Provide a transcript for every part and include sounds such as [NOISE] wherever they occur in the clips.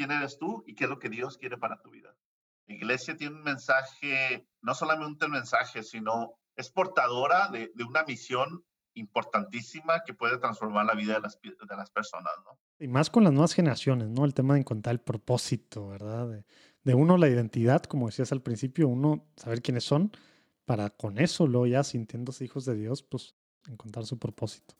quién eres tú y qué es lo que Dios quiere para tu vida. La iglesia tiene un mensaje, no solamente un mensaje, sino es portadora de, de una misión importantísima que puede transformar la vida de las, de las personas, ¿no? Y más con las nuevas generaciones, ¿no? El tema de encontrar el propósito, ¿verdad? De, de, uno la identidad, como decías al principio, uno saber quiénes son, para con eso, luego ya sintiéndose hijos de Dios, pues encontrar su propósito.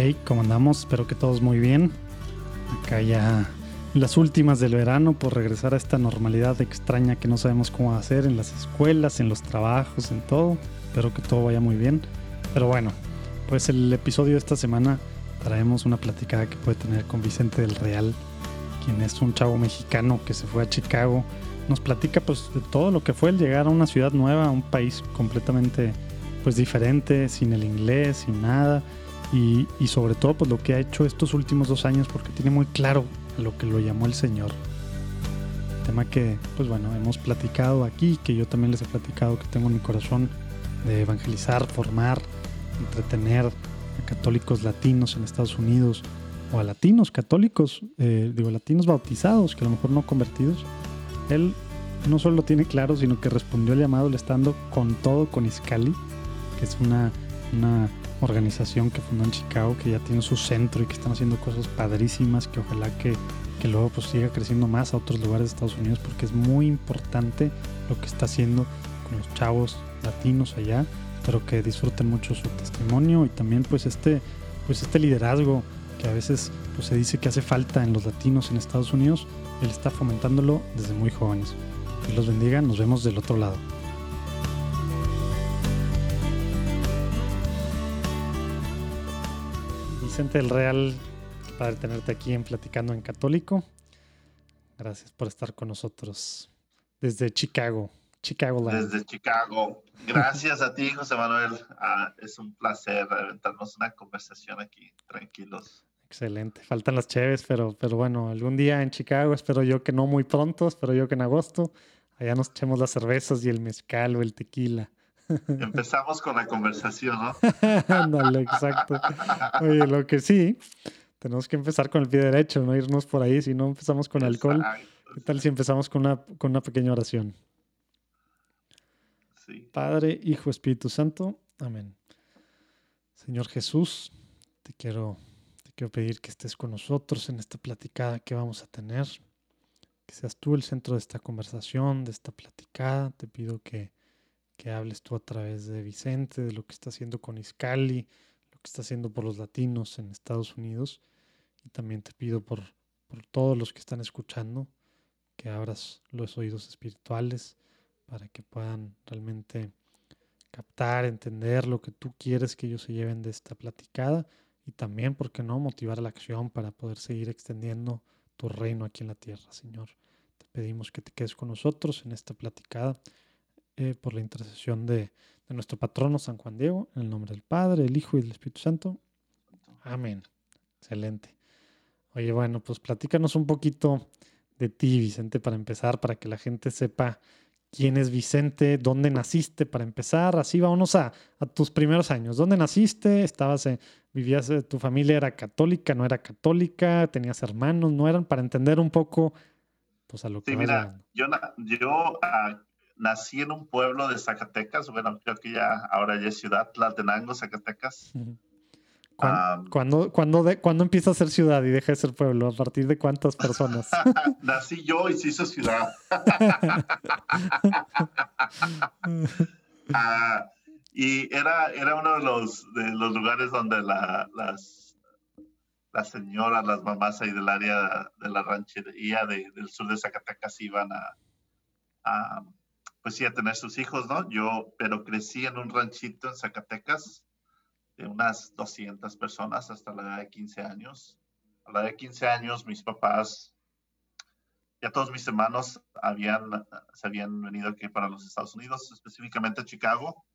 Hey, ¿cómo andamos? Espero que todos muy bien. Acá ya las últimas del verano por regresar a esta normalidad extraña que no sabemos cómo hacer en las escuelas, en los trabajos, en todo. Espero que todo vaya muy bien. Pero bueno, pues el episodio de esta semana traemos una platicada que puede tener con Vicente del Real, quien es un chavo mexicano que se fue a Chicago. Nos platica pues de todo lo que fue el llegar a una ciudad nueva, a un país completamente pues diferente, sin el inglés, sin nada. Y, y sobre todo pues lo que ha hecho estos últimos dos años porque tiene muy claro lo que lo llamó el Señor. Tema que, pues bueno, hemos platicado aquí, que yo también les he platicado que tengo en mi corazón de evangelizar, formar, entretener a católicos latinos en Estados Unidos o a latinos católicos, eh, digo latinos bautizados, que a lo mejor no convertidos. Él no solo lo tiene claro, sino que respondió al llamado le estando con todo con Iscali, que es una, una organización que fundó en Chicago, que ya tiene su centro y que están haciendo cosas padrísimas, que ojalá que, que luego pues siga creciendo más a otros lugares de Estados Unidos, porque es muy importante lo que está haciendo con los chavos latinos allá. Espero que disfruten mucho su testimonio y también pues este, pues este liderazgo que a veces pues, se dice que hace falta en los latinos en Estados Unidos, él está fomentándolo desde muy jóvenes. Que los bendiga, nos vemos del otro lado. Vicente del Real, padre tenerte aquí en Platicando en Católico. Gracias por estar con nosotros desde Chicago, Chicago Desde Chicago. Gracias a ti, José Manuel. Ah, es un placer aventarnos una conversación aquí, tranquilos. Excelente. Faltan las cheves, pero, pero bueno, algún día en Chicago, espero yo que no muy pronto, espero yo que en agosto, allá nos echemos las cervezas y el mezcal o el tequila. Empezamos con la conversación, ¿no? [LAUGHS] Ándale, exacto. Oye, lo que sí, tenemos que empezar con el pie derecho, no irnos por ahí, si no empezamos con alcohol. ¿Qué tal si empezamos con una, con una pequeña oración? Sí. Padre, Hijo, Espíritu Santo. Amén. Señor Jesús, te quiero, te quiero pedir que estés con nosotros en esta platicada que vamos a tener. Que seas tú el centro de esta conversación, de esta platicada. Te pido que que hables tú a través de Vicente, de lo que está haciendo con Iscali, lo que está haciendo por los latinos en Estados Unidos. Y también te pido por, por todos los que están escuchando, que abras los oídos espirituales para que puedan realmente captar, entender lo que tú quieres que ellos se lleven de esta platicada y también, ¿por qué no?, motivar a la acción para poder seguir extendiendo tu reino aquí en la tierra, Señor. Te pedimos que te quedes con nosotros en esta platicada eh, por la intercesión de, de, nuestro patrono San Juan Diego, en el nombre del Padre, el Hijo y del Espíritu Santo. Amén. Excelente. Oye, bueno, pues platícanos un poquito de ti, Vicente, para empezar, para que la gente sepa quién es Vicente, dónde naciste, para empezar. Así vámonos a, a tus primeros años. ¿Dónde naciste? ¿Estabas, vivías, tu familia era católica, no era católica? ¿Tenías hermanos, no eran? Para entender un poco, pues a lo que Sí, mira, yo, yo uh, nací en un pueblo de Zacatecas, bueno, creo que ya ahora ya es ciudad, Tlaltenango, Zacatecas. ¿Cuándo, um, cuándo, de, ¿Cuándo, empieza a ser ciudad y deja de ser pueblo? ¿A partir de cuántas personas? [LAUGHS] Nací yo y se hizo ciudad. uh, [LAUGHS] y era, era uno de los, de los lugares donde la, las, las señoras, las mamás ahí del área de la ranchería de, del sur de Zacatecas iban a, a pues sí, a tener sus hijos, ¿no? Yo, pero crecí en un ranchito en Zacatecas, de unas 200 personas hasta la edad de 15 años. A la edad de 15 años, mis papás, ya todos mis hermanos habían, se habían venido aquí para los Estados Unidos, específicamente a Chicago,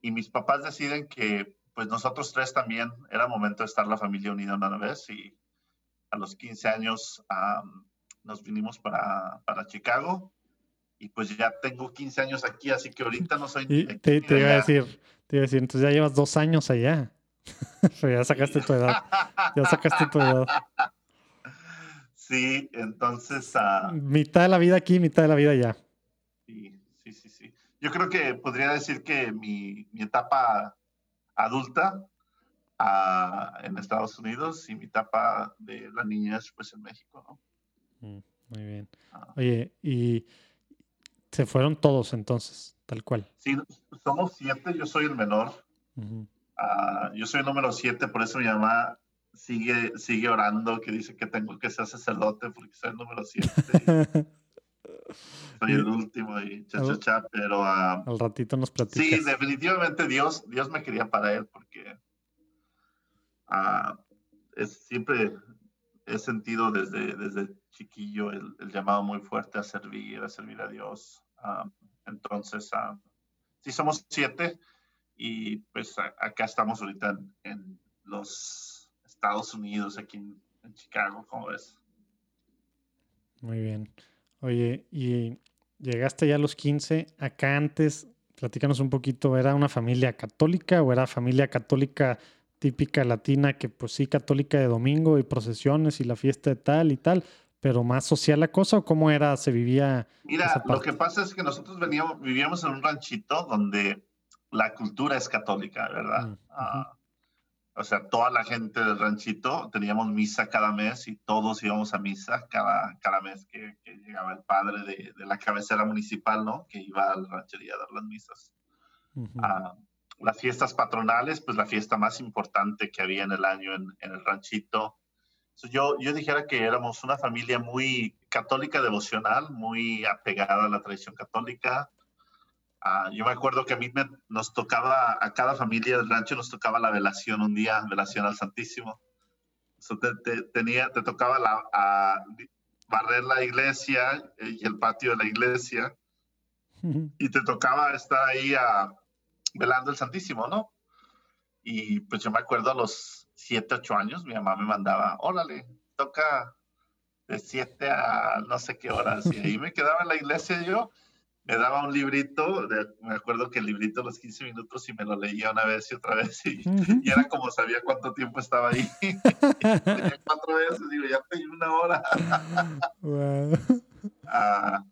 y mis papás deciden que pues nosotros tres también era momento de estar la familia unida una vez y a los 15 años nos vinimos para, para Chicago y pues ya tengo 15 años aquí, así que ahorita no soy... [LAUGHS] Y te, iba a decir, te iba a decir, entonces ya llevas dos años allá. [LAUGHS] Ya sacaste tu edad. Ya sacaste tu edad. [LAUGHS] Sí, entonces... Uh, mitad de la vida aquí, mitad de la vida allá. Sí, sí, sí, sí. Yo creo que podría decir que mi, mi etapa adulta uh, en Estados Unidos y mi etapa de la niñez pues en México, ¿no? Mm, muy bien. Ah. Oye, y se fueron todos entonces, tal cual. Sí, somos siete, yo soy el menor. Ah, yo soy el número siete, por eso mi mamá sigue, sigue orando, que dice que tengo que ser sacerdote porque soy el número siete. [LAUGHS] soy el último y cha, cha, cha pero... Ah, al ratito nos platicas. Sí, definitivamente Dios, Dios me quería para él porque es, siempre he sentido desde, desde chiquillo el, llamado muy fuerte a servir, a servir a Dios. Ah, entonces, uh, sí somos siete y pues acá estamos ahorita en, los Estados Unidos, aquí en, Chicago, ¿cómo ves? Muy bien. Oye, y llegaste ya a los 15, acá antes, platícanos un poquito, ¿era una familia católica o era familia católica típica latina que pues sí, católica de domingo y procesiones y la fiesta de tal y tal, pero más social la cosa o cómo era, se vivía? Mira, lo que pasa es que nosotros veníamos, vivíamos en un ranchito donde la cultura es católica, ¿verdad? Mm, ah, o sea, toda la gente del ranchito teníamos misa cada mes y todos íbamos a misa cada, cada mes que, llegaba el padre de, de, la cabecera municipal, ¿no? Que iba a la ranchería a dar las misas las fiestas patronales, pues la fiesta más importante que había en el año en, el ranchito. Yo, yo dijera que éramos una familia muy católica devocional, muy apegada a la tradición católica. Ah, yo me acuerdo que a mí me, nos tocaba, a cada familia del rancho nos tocaba la velación un día, velación al Santísimo. te, tenía, te tocaba la, a barrer la iglesia eh, y el patio de la iglesia [LAUGHS] y te tocaba estar ahí a, velando el Santísimo, ¿no? Y pues yo me acuerdo a los 7, 8 años, mi mamá me mandaba, órale, toca de 7 a no sé qué horas. Y ahí me [LAUGHS] quedaba en la iglesia yo, me daba un librito, me acuerdo que el librito los 15 minutos y me lo leía una vez y otra vez y, era como sabía cuánto tiempo estaba ahí. [LAUGHS] cuatro veces, digo, ya pedí una hora. [LAUGHS] Ah,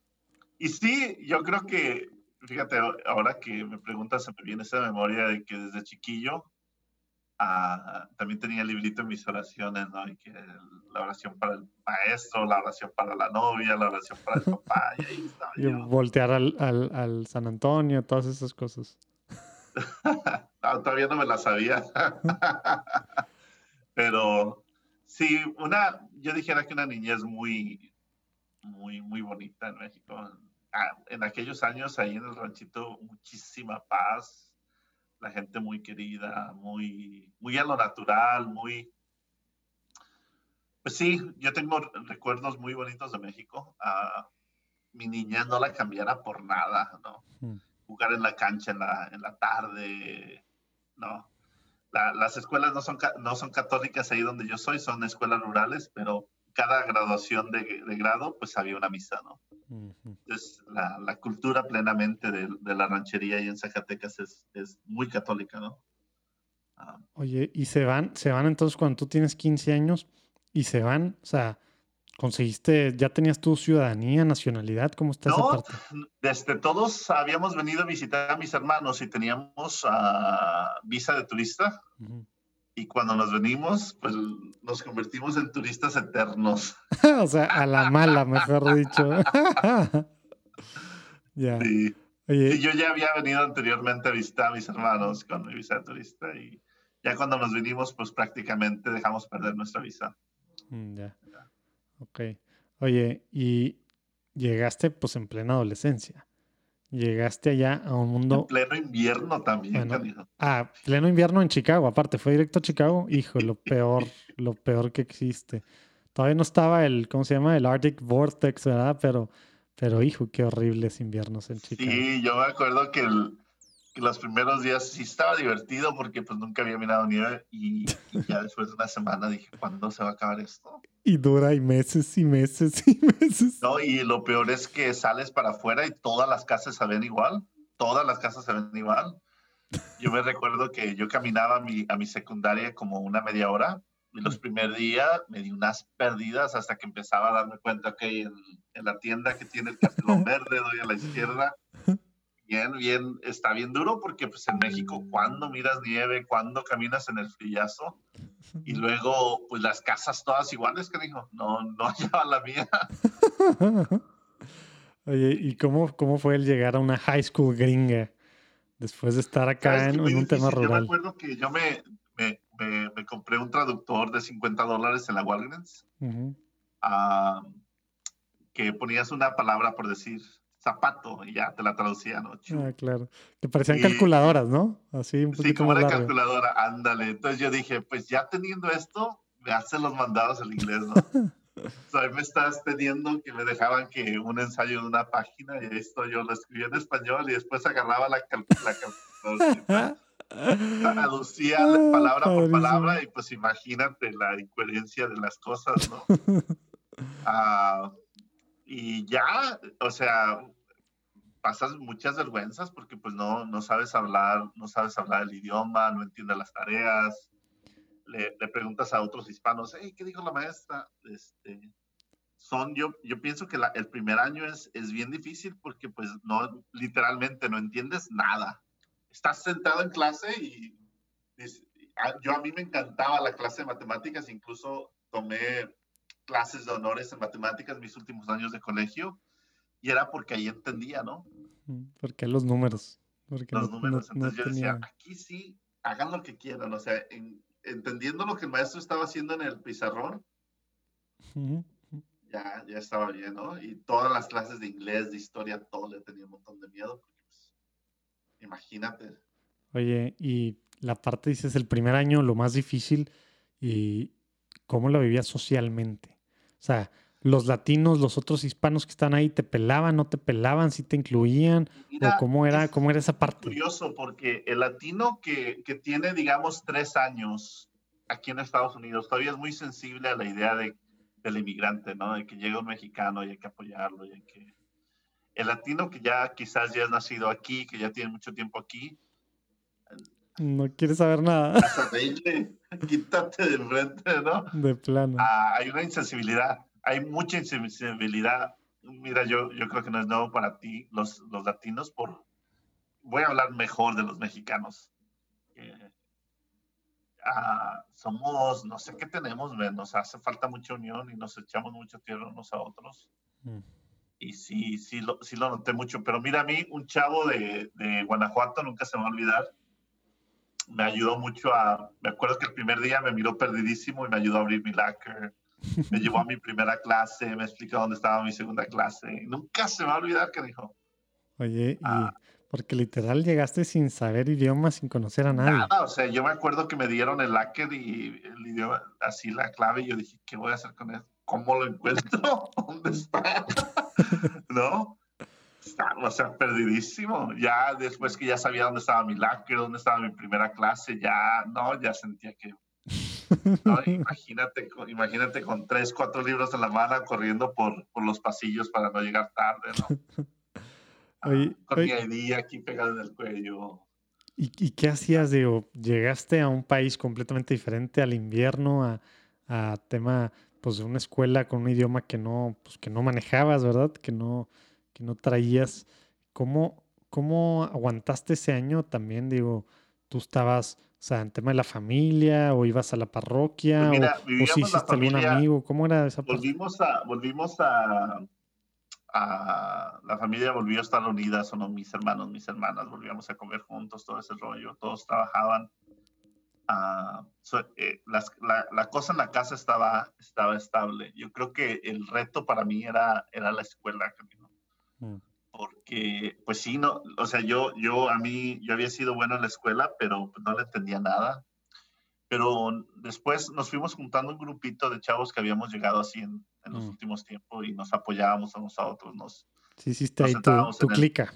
y sí, yo creo que fíjate, ahora que me preguntas, se me viene esa memoria de que desde chiquillo ah, también tenía el librito en mis oraciones, ¿no? Y que la oración para el maestro, la oración para la novia, la oración para el [LAUGHS] papá, y ahí estaba y voltear al, al, al, San Antonio, todas esas cosas. [LAUGHS] todavía no me la sabía. [LAUGHS] Pero sí, una, yo dijera que una niñez muy, muy, muy bonita en México Ah, en aquellos años ahí en el ranchito muchísima paz, la gente muy querida, muy, muy a lo natural, muy... Pues sí, yo tengo recuerdos muy bonitos de México. Uh, mi niñez no la cambiara por nada, ¿no? Hmm. Jugar en la cancha en la, en la tarde, ¿no? las escuelas no son, no son católicas ahí donde yo soy, son escuelas rurales, pero cada graduación de, de grado, pues había una misa, ¿no? Entonces, la, la, cultura plenamente de, de, la ranchería ahí en Zacatecas es, es muy católica, ¿no? Ah. Oye, ¿y se van, se van entonces cuando tú tienes 15 años y se van? O sea, ¿conseguiste, ya tenías tu ciudadanía, nacionalidad? ¿Cómo está esa parte? Desde todos habíamos venido a visitar a mis hermanos y teníamos uh, visa de turista y cuando nos venimos, pues nos convertimos en turistas eternos. [LAUGHS] o sea, a la mala, mejor dicho. [LAUGHS] ya. Sí. yo ya había venido anteriormente a visitar a mis hermanos con mi visa de turista y ya cuando nos vinimos, pues prácticamente dejamos perder nuestra visa. Mm, ya. Ok. Oye, y llegaste pues en plena adolescencia. Llegaste allá a un mundo. En pleno invierno también, bueno, Ah, pleno invierno en Chicago, aparte, fue directo a Chicago. Hijo, lo peor, [LAUGHS] lo peor que existe. Todavía no estaba el, ¿cómo se llama? El Arctic Vortex, ¿verdad? Pero, pero hijo, qué horribles inviernos en Chicago. Sí, yo me acuerdo que, los primeros días sí estaba divertido porque pues nunca había mirado nieve y, y ya después de una semana dije, ¿cuándo se va a acabar esto? Y dura y meses y meses y [LAUGHS] meses. No, y lo peor es que sales para afuera y todas las casas se ven igual. Todas las casas se ven igual. Yo me recuerdo que yo caminaba a mi, a mi secundaria como una media hora y los primeros días me di unas pérdidas hasta que empezaba a darme cuenta que en, en la tienda que tiene el cartelón [LAUGHS] verde, doy a la izquierda, bien, bien, está bien duro porque pues en México, cuando miras nieve, cuando caminas en el frillazo, y luego pues las casas todas iguales, que dijo, no, no [LAUGHS] hallaba la mía. [LAUGHS] Oye, ¿y cómo, cómo fue el llegar a una high school gringa después de estar acá en, un tema rural? Yo me acuerdo que yo me, me, me, compré un traductor de 50 dólares en la Walgreens, que ponías una palabra por decir zapato y ya te la traducía, ¿no? Ah, claro. Que parecían calculadoras, ¿no? Así un poquito Sí, como una calculadora, ándale. Entonces yo dije, pues ya teniendo esto, me hacen los mandados en inglés, ¿no? [LAUGHS] o sea, me estás pidiendo que me dejaban que un ensayo de una página y esto yo lo escribía en español y después agarraba la, calculadora. traducía [LAUGHS] palabra por palabra y pues imagínate la incoherencia de las cosas, ¿no? [LAUGHS] Ah, y ya, o sea, pasas muchas vergüenzas porque pues no, no sabes hablar, no sabes hablar el idioma, no entiendes las tareas, le, le preguntas a otros hispanos, hey, ¿qué dijo la maestra? Este, son, yo, yo pienso que el primer año es, es bien difícil porque pues no, literalmente no entiendes nada. Estás sentado en clase y, yo a mí me encantaba la clase de matemáticas, incluso tomé clases de honores en matemáticas mis últimos años de colegio y era porque ahí entendía, ¿no? Porque los números. Porque los números. Entonces yo decía, aquí sí, hagan lo que quieran, o sea, entendiendo lo que el maestro estaba haciendo en el pizarrón, ya, ya estaba bien, ¿no? Y todas las clases de inglés, de historia, todo le tenía un montón de miedo, porque pues, imagínate. Oye, y la parte, dices, el primer año, lo más difícil, y cómo lo vivías socialmente. O sea, los latinos, los otros hispanos que están ahí, ¿te pelaban, no te pelaban, si te incluían? ¿O cómo era, cómo era esa parte? Curioso, porque el latino que, que, tiene, digamos, tres años aquí en Estados Unidos todavía es muy sensible a la idea de, del inmigrante, ¿no? De que llega un mexicano y hay que apoyarlo y hay que... El latino que ya quizás ya ha nacido aquí, que ya tiene mucho tiempo aquí, no quiere saber nada. [LAUGHS] Hasta quítate de frente, ¿no? De plano. Ah, hay una insensibilidad, hay mucha insensibilidad. Mira, yo, yo creo que no es nuevo para ti, los, los latinos, por... Voy a hablar mejor de los mexicanos. Ah, somos, no sé qué tenemos, nos hace falta mucha unión y nos echamos mucho tierra unos a otros. Mm. Y sí, sí lo, sí lo noté mucho. Pero mira, a mí, un chavo de, de Guanajuato, nunca se me va a olvidar, me ayudó mucho a, me acuerdo que el primer día me miró perdidísimo y me ayudó a abrir mi locker. Me llevó a mi primera clase, me explicó dónde estaba mi segunda clase. Nunca se me va a olvidar que dijo. Oye, y ah. porque literal llegaste sin saber idioma, sin conocer a nadie. Nada, o sea, yo me acuerdo que me dieron el locker y el idioma, así la clave, y yo dije, ¿qué voy a hacer con eso? ¿Cómo lo encuentro? [LAUGHS] ¿Dónde está? [LAUGHS] ¿No? O sea, perdidísimo. Ya después que ya sabía dónde estaba mi locker, dónde estaba mi primera clase, ya, no, ya sentía que... [LAUGHS] imagínate, imagínate con tres, cuatro libros en la mano corriendo por, por los pasillos para no llegar tarde, ¿no? [LAUGHS] Ah, con mi ID aquí pegado en el cuello. ¿Y, ¿Y, qué hacías? Digo, llegaste a un país completamente diferente al invierno, a, a tema, pues, de una escuela con un idioma que no, pues, que no manejabas, ¿verdad? Que no, no traías. ¿Cómo, ¿Cómo aguantaste ese año también? Digo, tú estabas, o sea, en tema de la familia, o ibas a la parroquia, pues o, si hiciste algún amigo, ¿cómo era esa Volvimos a, volvimos a, a, la familia volvió a estar unida, son mis hermanos, mis hermanas, volvíamos a comer juntos, todo ese rollo, todos trabajaban. Uh, la, la, cosa en la casa estaba, estaba estable. Yo creo que el reto para mí era, era la escuela, Mm. porque, pues sí, no, o sea, yo, yo a mí, yo había sido bueno en la escuela, pero no le entendía nada. Pero después nos fuimos juntando un grupito de chavos que habíamos llegado así en, en los mm. últimos tiempos y nos apoyábamos unos a otros. Nos, sí, hiciste ahí tu, tu clica.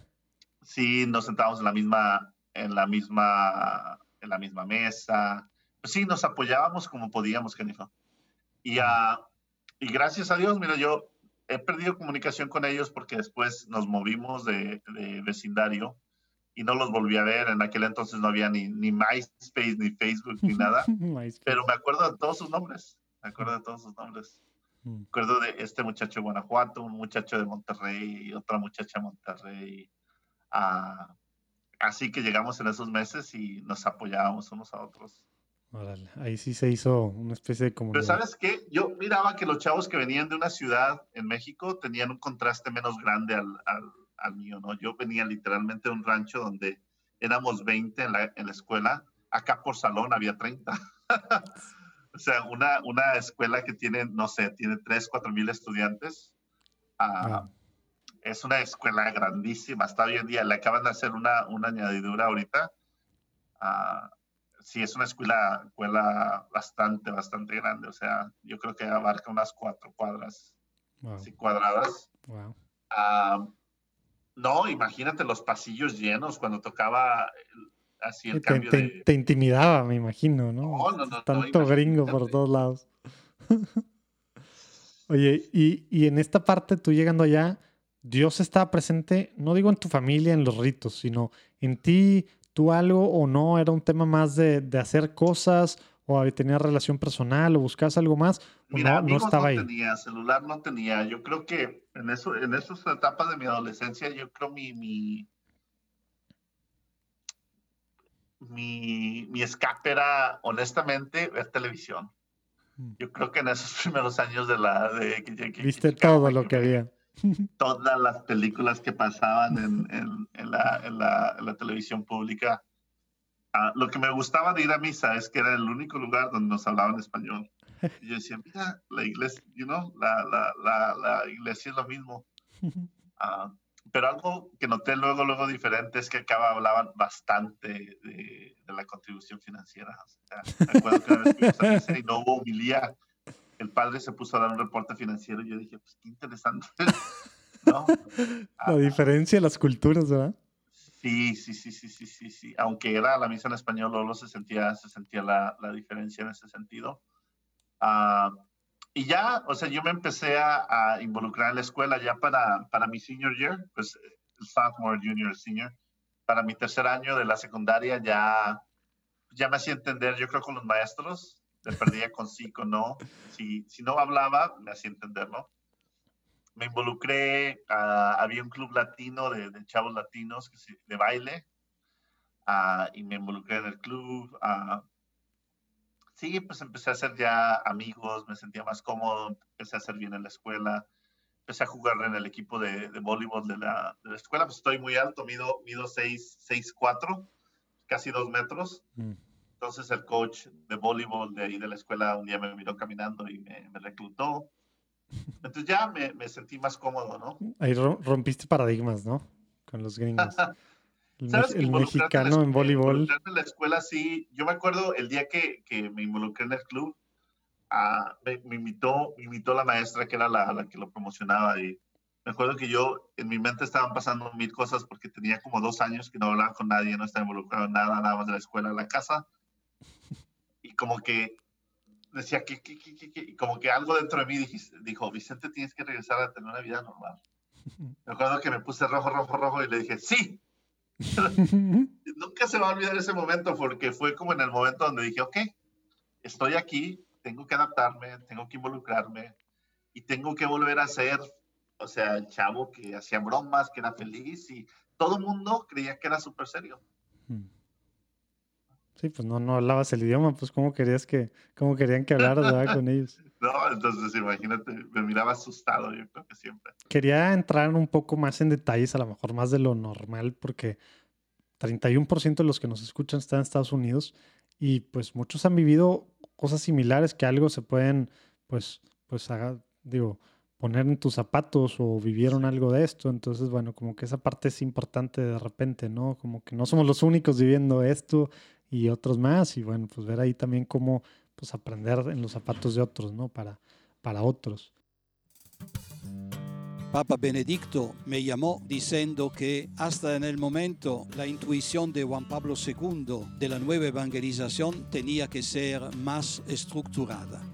Sí, nos sentábamos en la misma, en la misma, en la misma mesa. Pues sí, nos apoyábamos como podíamos, Jennifer. Y, uh, y gracias a Dios, mira, yo he perdido comunicación con ellos porque después nos movimos de, de, vecindario y no los volví a ver. En aquel entonces no había ni, ni MySpace, ni Facebook, ni nada. [LAUGHS] pero me acuerdo de todos sus nombres. Me acuerdo de todos sus nombres. Mm. Me acuerdo de este muchacho de Guanajuato, un muchacho de Monterrey y otra muchacha de Monterrey. Ah, así que llegamos en esos meses y nos apoyábamos unos a otros ahí sí se hizo una especie de comunidad. Pero ¿sabes qué? Yo miraba que los chavos que venían de una ciudad en México tenían un contraste menos grande al, al, al mío, ¿no? Yo venía literalmente de un rancho donde éramos 20 en la, en la escuela, acá por salón había 30. [LAUGHS] o sea, una, una escuela que tiene, no sé, tiene 3, 4 mil estudiantes. Uh, Es una escuela grandísima, hasta hoy en día. Le acaban de hacer una, una añadidura ahorita. Uh, sí es una escuela, escuela bastante, bastante grande. O sea, yo creo que abarca unas cuatro cuadras así cuadradas. Wow. Ah, no, imagínate los pasillos llenos cuando tocaba así el te, cambio te, de... te, intimidaba, me imagino, ¿no? No, no, no Tanto no, gringo por todos lados. [LAUGHS] Oye, y, y en esta parte, tú llegando allá, Dios estaba presente, no digo en tu familia, en los ritos, sino en ti, tú algo o no? ¿Era un tema más de, de hacer cosas o tenías relación personal o buscabas algo más? O Mira, no, no estaba no ahí. tenía, celular no tenía. Yo creo que en, eso, en esas etapas de mi adolescencia, yo creo mi, mi, mi, mi escape era, honestamente, ver televisión. Mm. Yo creo que en esos [LAUGHS] primeros años de la... De, Viste todo lo que había. Todas las películas que pasaban en, en, en, la, en la, la, televisión pública. Uh, lo que me gustaba de ir a misa es que era el único lugar donde nos hablaban español. Y yo decía, mira, la iglesia, you know, la, la, iglesia es lo mismo. Uh, pero algo que noté luego, luego diferente es que acá hablaban bastante de, de la contribución financiera. O sea, me acuerdo que una vez misa y no hubo humilía el padre se puso a dar un reporte financiero y yo dije, pues qué interesante. [LAUGHS] [LAUGHS] ¿No? La ah, diferencia de las culturas, ¿verdad? Sí, sí, sí, sí, sí, sí, sí. Aunque era la misa en español, luego se sentía, se sentía la, la diferencia en ese sentido. Uh, y ya, o sea, yo me empecé a, a, involucrar en la escuela ya para, para mi senior year, pues sophomore, junior, senior. Para mi tercer año de la secundaria ya, ya me hacía entender, yo creo, con los maestros, le perdía con sí, con no. Si, si no hablaba, me hacía entenderlo. Me involucré, había un club latino de, de chavos latinos que se, de baile uh, y me involucré en el club. Uh, sí, pues empecé a hacer ya amigos, me sentía más cómodo, empecé a hacer bien en la escuela, empecé a jugar en el equipo de, de voleibol de la, de la, escuela, pues estoy muy alto, mido, mido 6'4", casi dos metros. Mm. Entonces el coach de voleibol de ahí de la escuela un día me miró caminando y me, me reclutó. Entonces ya me, me, sentí más cómodo, ¿no? Ahí rompiste paradigmas, ¿no? Con los gringos. [LAUGHS] El, el mexicano en voleibol. En la escuela, sí. Yo me acuerdo el día que, que me involucré en el club, uh, me, me, invitó, me invitó la maestra que era la, la que lo promocionaba y me acuerdo que yo en mi mente estaban pasando mil cosas porque tenía como dos años que no hablaba con nadie, no estaba involucrado en nada, nada más de la escuela la casa y como que decía que, que, que, que, como que algo dentro de mí dijiste, dijo, Vicente, tienes que regresar a tener una vida normal. Me acuerdo que me puse rojo, rojo, rojo y le dije, sí. [LAUGHS] Nunca se va a olvidar ese momento porque fue como en el momento donde dije, ok, estoy aquí, tengo que adaptarme, tengo que involucrarme y tengo que volver a ser, o sea, el chavo que hacía bromas, que era feliz y todo el mundo creía que era súper serio. Hmm. Sí, pues no, no hablabas el idioma, pues cómo querías que, cómo querían que hablaras ¿verdad? con ellos. [LAUGHS] No, entonces imagínate, me miraba asustado, yo creo que siempre. Quería entrar un poco más en detalles, a lo mejor más de lo normal, porque 31% de los que nos escuchan están en Estados Unidos y pues muchos han vivido cosas similares que algo se pueden, pues, pues, haga, digo, poner en tus zapatos o vivieron algo de esto. Entonces, bueno, como que esa parte es importante de repente, ¿no? Como que no somos los únicos viviendo esto y otros más. Y bueno, pues ver ahí también cómo pues aprender en los zapatos de otros, ¿no? Para, para otros. Papa Benedicto me llamó diciendo que hasta en el momento la intuición de Juan Pablo II de la nueva evangelización tenía que ser más estructurada.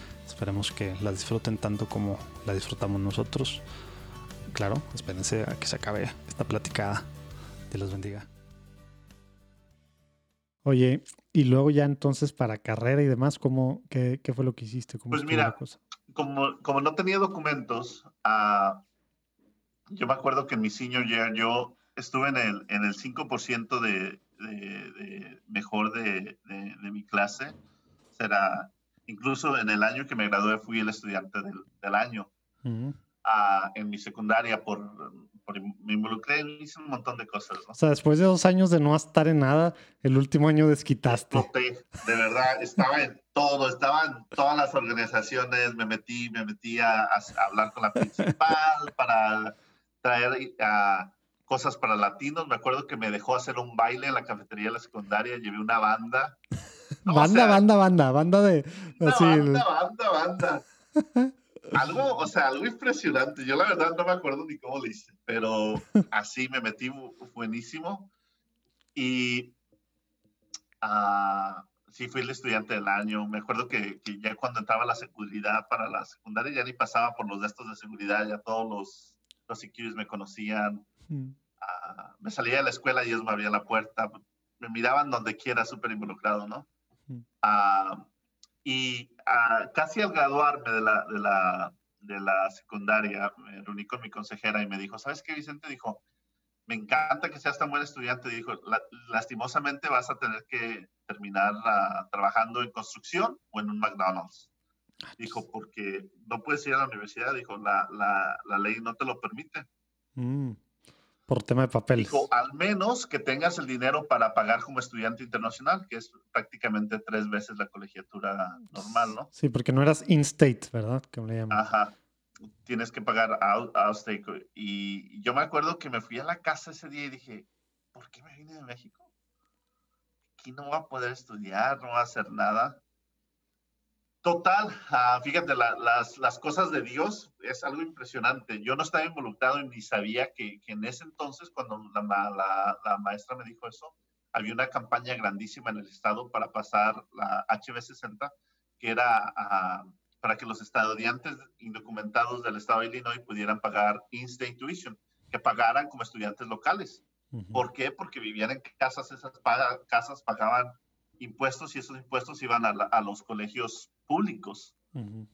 Esperemos que la disfruten tanto como la disfrutamos nosotros. Claro, espérense a que se acabe esta platicada. Dios los bendiga. Oye, y luego ya entonces para carrera y demás, ¿cómo, qué, qué fue lo que hiciste? ¿Cómo pues mira, Como, como no tenía documentos, uh, yo me acuerdo que en mi senior year yo estuve en el, en el 5% de, de, mejor de, de, mi clase. Será, incluso en el año que me gradué fui el estudiante del, del año. Ah, en mi secundaria por, por, me involucré, hice un montón de cosas. O sea, después de dos años de no estar en nada, el último año desquitaste. de verdad, estaba en todo, estaba en todas las organizaciones, me metí, me metí a, a hablar con la principal para traer a cosas para latinos. Me acuerdo que me dejó hacer un baile en la cafetería de la secundaria, llevé una banda. Banda, banda, banda, banda de... Banda, banda, banda, algo, o sea, algo impresionante. Yo la verdad no me acuerdo ni cómo lo hice, pero así me metí buenísimo. Y uh, sí fui el estudiante del año. Me acuerdo que, que, ya cuando entraba la seguridad para la secundaria ya ni pasaba por los destos de seguridad, ya todos los, los me conocían. Ah, me salía de la escuela y ellos me abrían la puerta, me miraban donde quiera, súper involucrado, ¿no? Uh, y uh, casi al graduarme de la, de, la, de la secundaria, me reuní con mi consejera y me dijo, ¿sabes qué, Vicente? Dijo, me encanta que seas tan buen estudiante. Dijo, lastimosamente vas a tener que terminar trabajando en construcción o en un McDonald's. Dijo, porque no puedes ir a la universidad. Dijo, la, la, la ley no te lo permite. Mm. Por tema de papeles. Dijo, al menos que tengas el dinero para pagar como estudiante internacional, que es prácticamente tres veces la colegiatura normal, ¿no? Sí, porque no eras in-state, ¿verdad? Que le llaman. Ajá. Tienes que pagar out-state. Y yo me acuerdo que me fui a la casa ese día y dije, ¿por qué me vine de México? Aquí no voy a poder estudiar, no voy a hacer nada. Total, uh, fíjate, la, las, las, cosas de Dios es algo impresionante. Yo no estaba involucrado y ni sabía que, que en ese entonces, cuando la, la, la, maestra me dijo eso, había una campaña grandísima en el estado para pasar la HB60, que era uh, para que los estudiantes indocumentados del estado de Illinois pudieran pagar in-state tuition, que pagaran como estudiantes locales. Uh -huh. ¿Por qué? Porque vivían en casas, esas casas pagaban impuestos y esos impuestos iban a, a los colegios públicos. Uh -huh.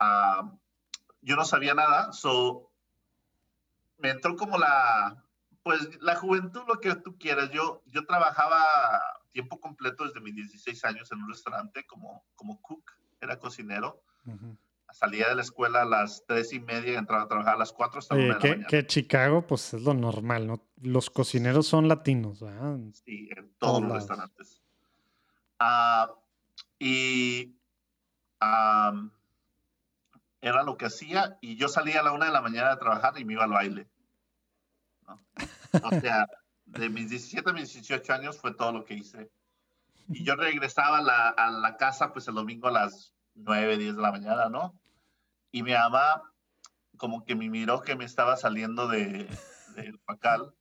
uh, yo no sabía nada, so me entró como la, pues la juventud, lo que tú quieras. Yo, yo trabajaba tiempo completo desde mis 16 años en un restaurante como, como cook, era cocinero. Uh -huh. Salía de la escuela a las tres y media y entraba a trabajar a las cuatro hasta Oye, que, que, Chicago, pues es lo normal, ¿no? Los cocineros son latinos, ¿verdad? Sí, en todos, todos los restaurantes. Uh, y era lo que hacía y yo salía a la una de la mañana a trabajar y me iba al baile. O sea, de mis 17 a mis 18 años fue todo lo que hice. Y yo regresaba a la, a la casa pues el domingo a las 9, 10 de la mañana, ¿no? Y mi mamá, como que me miró que me estaba saliendo de, del Pacal.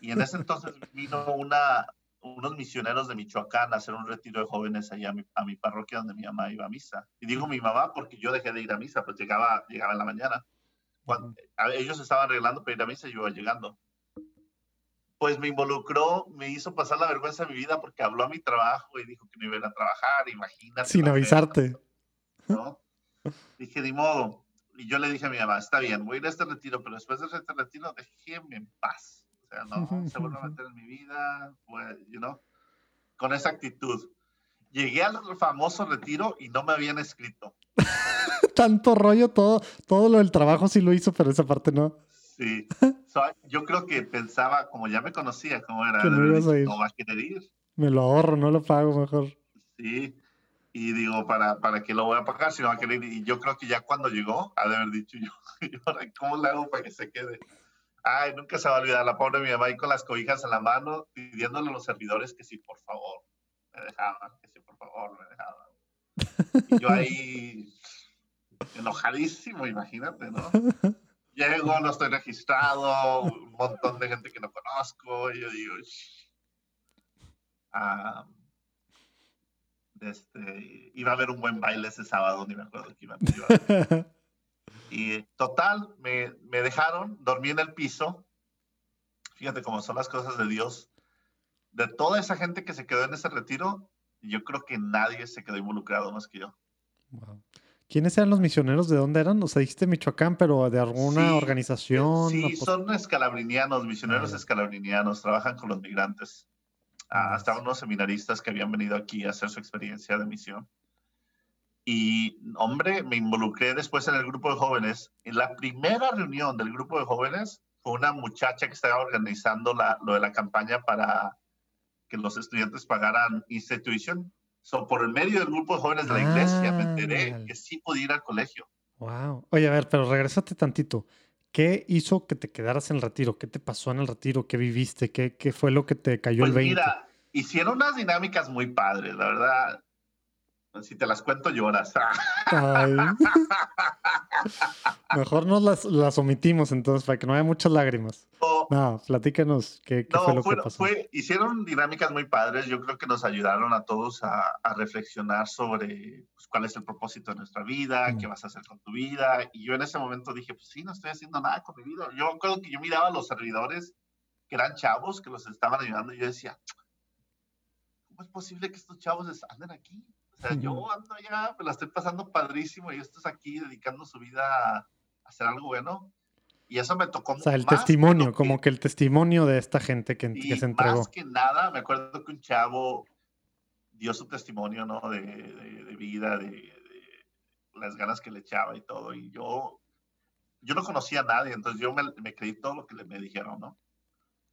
Y en ese entonces vino una, unos misioneros de Michoacán a hacer un retiro de jóvenes allá a mi, a mi, parroquia donde mi mamá iba a misa. Y digo mi mamá porque yo dejé de ir a misa, pues llegaba, llegaba en la mañana. Cuando, ellos estaban arreglando para ir a misa y yo iba llegando. Pues me involucró, me hizo pasar la vergüenza de mi vida porque habló a mi trabajo y dijo que me iba a trabajar, imagínate. Sin avisarte. ¿no? Dije, de modo. Y yo le dije a mi mamá, está bien, voy a ir a este retiro, pero después de este retiro, déjeme en paz. Sea, no se vuelve a meter en mi vida, pues, you know, con esa actitud. Llegué al famoso retiro y no me habían escrito. [LAUGHS] Tanto rollo, todo, todo lo del trabajo sí lo hizo, pero esa parte no. Sí. [LAUGHS] yo creo que pensaba, como ya me conocía, cómo era, no, va a querer ir. Me lo ahorro, no lo pago mejor. Sí. Y digo, ¿para, para qué lo voy a pagar si no va a querer ir? Y yo creo que ya cuando llegó, ha de haber dicho yo, [LAUGHS] ¿cómo le hago para que se quede? Ay, nunca se va a olvidar la pobre mi mamá ahí con las cobijas en la mano, pidiéndole a los servidores que sí, por favor, me dejaban, que sí, por favor, me dejaban. Y yo ahí, enojadísimo, imagínate, ¿no? Llego, no estoy registrado, un montón de gente que no conozco, y yo digo, ah, este, iba a haber un buen baile ese sábado, ni me acuerdo que iba, a [LAUGHS] Y total, me, me, dejaron, dormí en el piso. Fíjate cómo son las cosas de Dios. De toda esa gente que se quedó en ese retiro, yo creo que nadie se quedó involucrado más que yo. ¿Quiénes eran los misioneros? ¿De dónde eran? O sea, dijiste Michoacán, pero de alguna organización. Sí, son escalabrinianos, misioneros ah. escalabrinianos, trabajan con los migrantes hasta unos seminaristas que habían venido aquí a hacer su experiencia de misión. Y, hombre, me involucré después en el grupo de jóvenes. En la primera reunión del grupo de jóvenes fue una muchacha que estaba organizando la, lo de la campaña para que los estudiantes pagaran institución. So, por el medio del grupo de jóvenes de la iglesia me enteré ah, que sí podía ir al colegio. Wow. Oye, a ver, pero regresate tantito. ¿Qué hizo que te quedaras en el retiro? ¿Qué te pasó en el retiro? ¿Qué viviste? ¿Qué, qué fue lo que te cayó el 20? Pues mira, hicieron unas dinámicas muy padres, la verdad. Si te las cuento, lloras. [LAUGHS] Mejor nos las, las, omitimos entonces para que no haya muchas lágrimas. no, platícanos qué, fue lo que pasó. hicieron dinámicas muy padres. Yo creo que nos ayudaron a todos a, a reflexionar sobre pues, cuál es el propósito de nuestra vida, qué mm. vas a hacer con tu vida. Y yo en ese momento dije, pues sí, no estoy haciendo nada con mi vida. Yo creo que yo miraba a los servidores que eran chavos que los estaban ayudando y yo decía, ¿cómo es posible que estos chavos anden aquí? O sea, yo ando ya, me la estoy pasando padrísimo y estos aquí dedicando su vida a hacer algo bueno. Y eso me tocó. O sea, el testimonio, como que el testimonio de esta gente que, que, se entregó. Más que nada, me acuerdo que un chavo dio su testimonio, ¿no? De, de, vida, de, de, las ganas que le echaba y todo. Y yo, yo no conocía a nadie, entonces yo me, me creí todo lo que le, me dijeron, ¿no?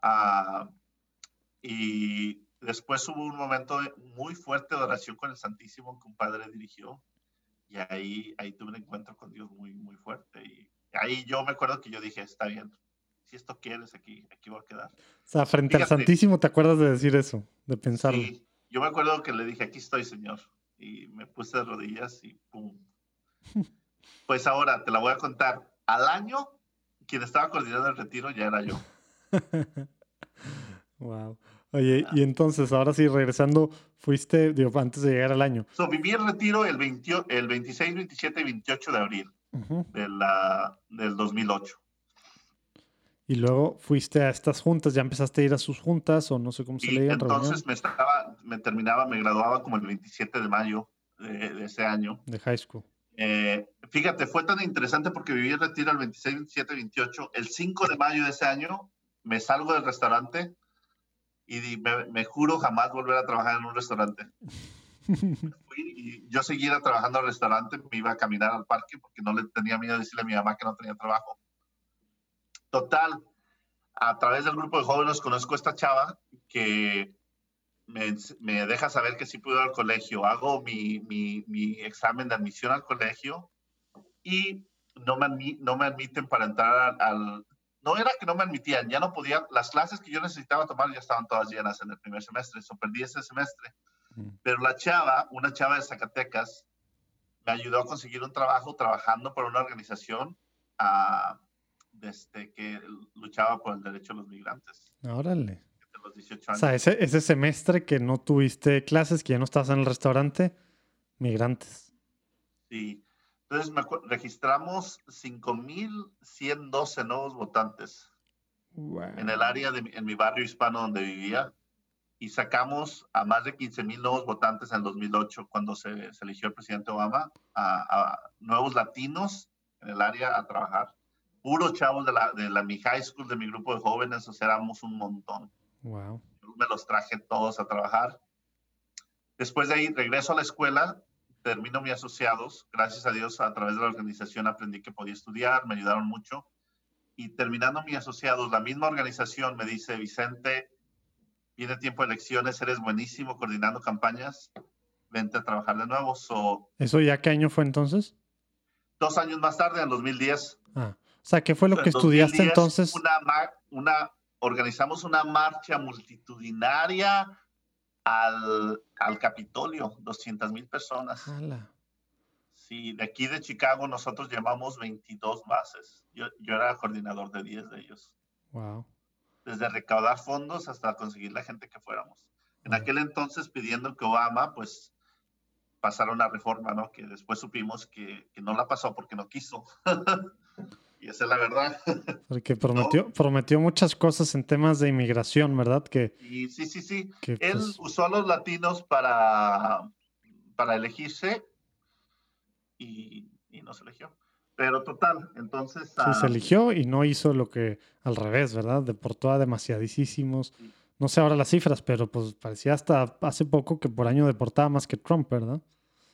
Ah, y Después hubo un momento muy fuerte de oración con el Santísimo que un padre dirigió y ahí, ahí tuve un encuentro con Dios muy, muy fuerte. Y ahí yo me acuerdo que yo dije, está bien, si esto quieres, aquí, aquí voy a quedar. O sea, frente al Santísimo, ¿te acuerdas de decir eso? De pensarlo. Sí, yo me acuerdo que le dije, aquí estoy, Señor. Y me puse de rodillas y pum. [LAUGHS] pues ahora te la voy a contar. Al año, quien estaba coordinando el retiro ya era yo. [LAUGHS] wow. Oye, y entonces, ahora sí, regresando, fuiste, digo, antes de llegar al año. So, viví el retiro el, 20, el 26, 27 y 28 de abril de la, del 2008. Y luego fuiste a estas juntas, ya empezaste a ir a sus juntas o no sé cómo se le llama. Entonces me estaba, me terminaba, me graduaba como el 27 de mayo de, ese año. De high school. Eh, fíjate, fue tan interesante porque viví el retiro el 26, 27, 28. El 5 de mayo de ese año me salgo del restaurante y me, juro jamás volver a trabajar en un restaurante. [LAUGHS] y yo seguía trabajando al restaurante, me iba a caminar al parque porque no le tenía miedo de decirle a mi mamá que no tenía trabajo. Total, a través del grupo de jóvenes conozco a esta chava que me, me deja saber que sí puedo ir al colegio. Hago mi, mi, mi, examen de admisión al colegio y no me, no me admiten para entrar al, no era que no me admitían, ya no podía, las clases que yo necesitaba tomar ya estaban todas llenas en el primer semestre, eso perdí ese semestre. Mm. Pero la chava, una chava de Zacatecas, me ayudó a conseguir un trabajo trabajando para una organización ah, desde que luchaba por el derecho de los migrantes. Órale. De los 18 O años. sea, ese, ese semestre que no tuviste clases, que ya no estabas en el restaurante, migrantes. Sí. Entonces me registramos 5.112 nuevos votantes en el área de en mi barrio hispano donde vivía y sacamos a más de 15.000 nuevos votantes en el 2008 cuando se, se eligió el presidente Obama a, a nuevos latinos en el área a trabajar. Puros chavos de la, de la mi high school, de mi grupo de jóvenes, o sea, éramos un montón. Wow. Yo me los traje todos a trabajar. Después de ahí regreso a la escuela, termino mis asociados. Gracias a Dios, a través de la organización aprendí que podía estudiar, me ayudaron mucho. Y terminando mis asociados, la misma organización me dice, Vicente, viene tiempo de elecciones, eres buenísimo coordinando campañas, vente a trabajar de nuevo. So, ¿Eso ya qué año fue entonces? dos años más tarde, en 2010, Ah, o sea, ¿qué fue lo en que estudiaste 2010, entonces? Una, una, organizamos una marcha multitudinaria al, al Capitolio, 200 mil personas. Ala. Sí, de aquí de Chicago nosotros llamamos 22 bases. Yo, yo era coordinador de 10 de ellos. Wow. Desde recaudar fondos hasta conseguir la gente que fuéramos. En aquel entonces pidiendo que Obama pues pasara una reforma, ¿no? Que después supimos que, que no la pasó porque no quiso. [LAUGHS] y esa es la verdad. [LAUGHS] Porque prometió, prometió muchas cosas en temas de inmigración, ¿verdad? Que, Y sí, sí, sí. que Él pues, usó a los latinos para, para elegirse y, y no se eligió. Pero total, entonces... sí, ah, se eligió y no hizo lo que al revés, ¿verdad? Deportó a demasiadísimos. Sí. No sé ahora las cifras, pero pues parecía hasta hace poco que por año deportaba más que Trump, ¿verdad?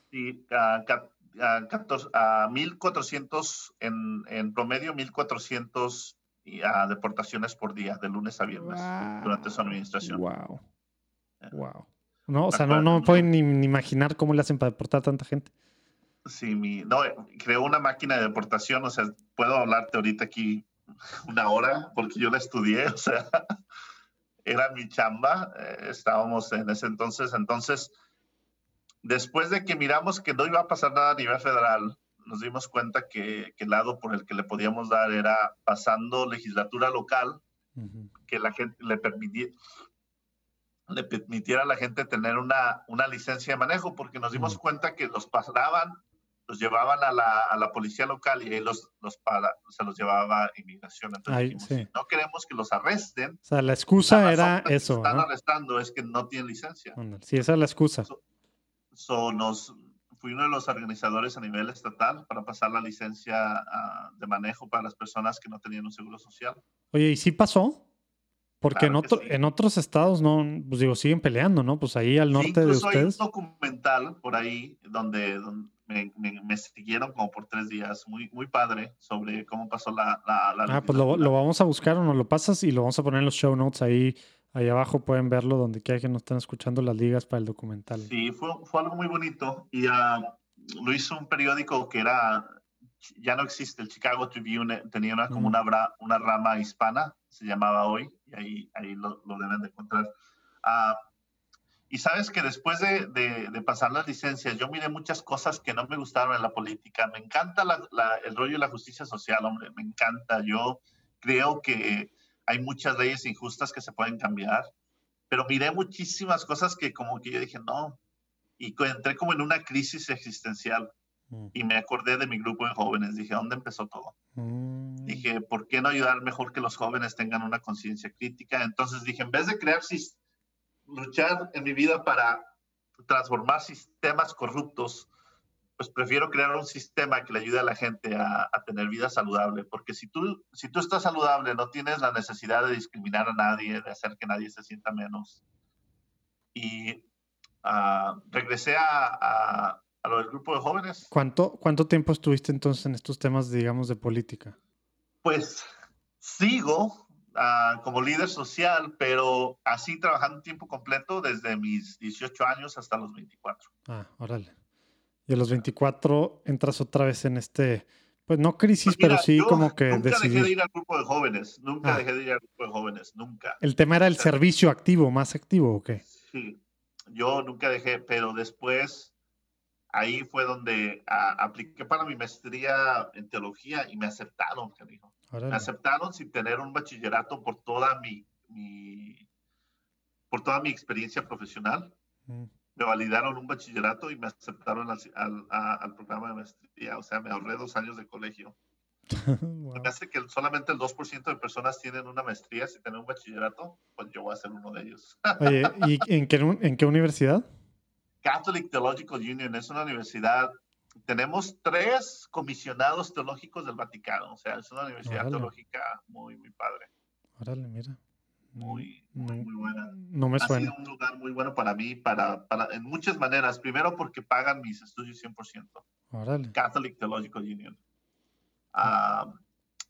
sí, a, ca- a 14 a 1.400, en, en promedio 1.400 y, ah, deportaciones por día, de lunes a viernes, durante su administración. Wow. Eh. Wow. No, o sea, no, no pueden ni, ni imaginar cómo le hacen para deportar tanta gente. Sí, mi, no, creó una máquina de deportación, o sea, puedo hablarte ahorita aquí [LAUGHS] una hora porque yo la estudié, o sea, [LAUGHS] era mi chamba, eh, estábamos en ese entonces, entonces, después de que miramos que no iba a pasar nada a nivel federal, nos dimos cuenta que, que el lado por el que le podíamos dar era pasando legislatura local, que la gente le permitiera le permitiera a la gente tener una, una licencia de manejo, porque nos dimos cuenta que los paraban, los llevaban a la, a la policía local y ahí los, los para, se los llevaba inmigración. Entonces Ay, dijimos, sí. "Si no queremos que los arresten. O sea, la excusa era eso. Están ¿no? arrestando es que no tienen licencia. Sí, esa es la excusa. So, nos, fui uno de los organizadores a nivel estatal para pasar la licencia ah, de manejo para las personas que no tenían un seguro social. Oye, ¿y sí pasó? Porque en, Claro que otro, sí. en otros estados no, pues digo, siguen peleando, ¿no? Pues ahí al Sí, norte de incluso hay un ustedes. documental por ahí donde, donde me, me- me siguieron como por tres días, muy, muy padre, sobre cómo pasó la... la, la Ah, pues lo, lo vamos a buscar o nos lo pasas y lo vamos a poner en los show notes ahí, ahí abajo pueden verlo donde quiera que nos estén escuchando las ligas para el documental. Sí, fue, fue algo muy bonito y ah, lo hizo un periódico que era, ya no existe, el Chicago Tribune, tenía una, como Mm. una, una rama hispana, se llamaba hoy, y ahí, ahí lo, lo deben de encontrar. Ah, y sabes que después de, de- de pasar las licencias, yo miré muchas cosas que no me gustaron en la política. Me encanta la- la- el rollo de la justicia social, hombre, me encanta. Yo creo que hay muchas leyes injustas que se pueden cambiar, pero miré muchísimas cosas que como que yo dije, no, y entré como en una crisis existencial Mm. y me acordé de mi grupo de jóvenes. Dije, ¿dónde empezó todo? Mm. Dije, ¿por qué no ayudar mejor que los jóvenes tengan una conciencia crítica? Entonces dije, en vez de crear, luchar en mi vida para transformar sistemas corruptos, pues prefiero crear un sistema que le ayude a la gente a, a tener vida saludable. Porque si tú, si tú estás saludable, no tienes la necesidad de discriminar a nadie, de hacer que nadie se sienta menos. Y ah, regresé a, a, a lo del grupo de jóvenes. ¿Cuánto, ¿Cuánto tiempo estuviste entonces en estos temas, digamos, de política? Pues sigo ah, como líder social, pero así trabajando tiempo completo desde mis 18 años hasta los 24. Ah, órale. Y a los 24 entras otra vez en este, pues no crisis, Pues mira, pero sí como que nunca dejé de ir al grupo de jóvenes, nunca Ah. dejé de ir al grupo de jóvenes, nunca. ¿El tema era el servicio activo, más activo o qué? Sí, yo nunca dejé, pero después ahí fue donde apliqué para mi maestría en teología y me aceptaron, dijo. Me aceptaron sin tener un bachillerato por toda mi, por toda mi experiencia profesional. Mm. Me validaron un bachillerato y me aceptaron al, al, programa de maestría. O sea, me ahorré dos años de colegio. [LAUGHS] Me hace que solamente el 2% de personas tienen una maestría si tienen un bachillerato, pues yo voy a ser uno de ellos. [LAUGHS] Oye, ¿y en qué, en qué universidad? Catholic Theological Union es una universidad. Tenemos tres comisionados teológicos del Vaticano, o sea, es una universidad teológica muy, muy padre. Órale, mira. Muy, muy, muy buena. No me suena. Ha sido un lugar muy bueno para mí, para, para, en muchas maneras. Primero, porque pagan mis estudios 100%. Órale. Catholic Theological Union. Ah,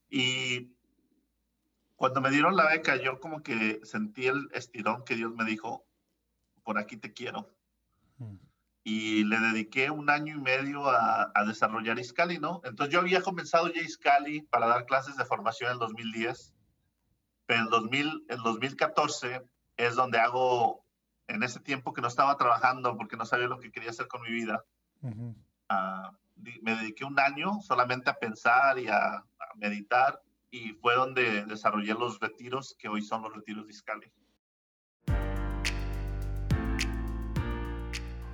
y cuando me dieron la beca, yo como que sentí el estirón que Dios me dijo, por aquí te quiero. Mm. Y le dediqué un año y medio a, desarrollar Iscali, ¿no? Entonces yo había comenzado ya Iscali para dar clases de formación en 2010, pero en 2000, en 2014 es donde hago, en ese tiempo que no estaba trabajando porque no sabía lo que quería hacer con mi vida, me dediqué un año solamente a pensar y a, meditar y fue donde desarrollé los retiros que hoy son los retiros de Iscali.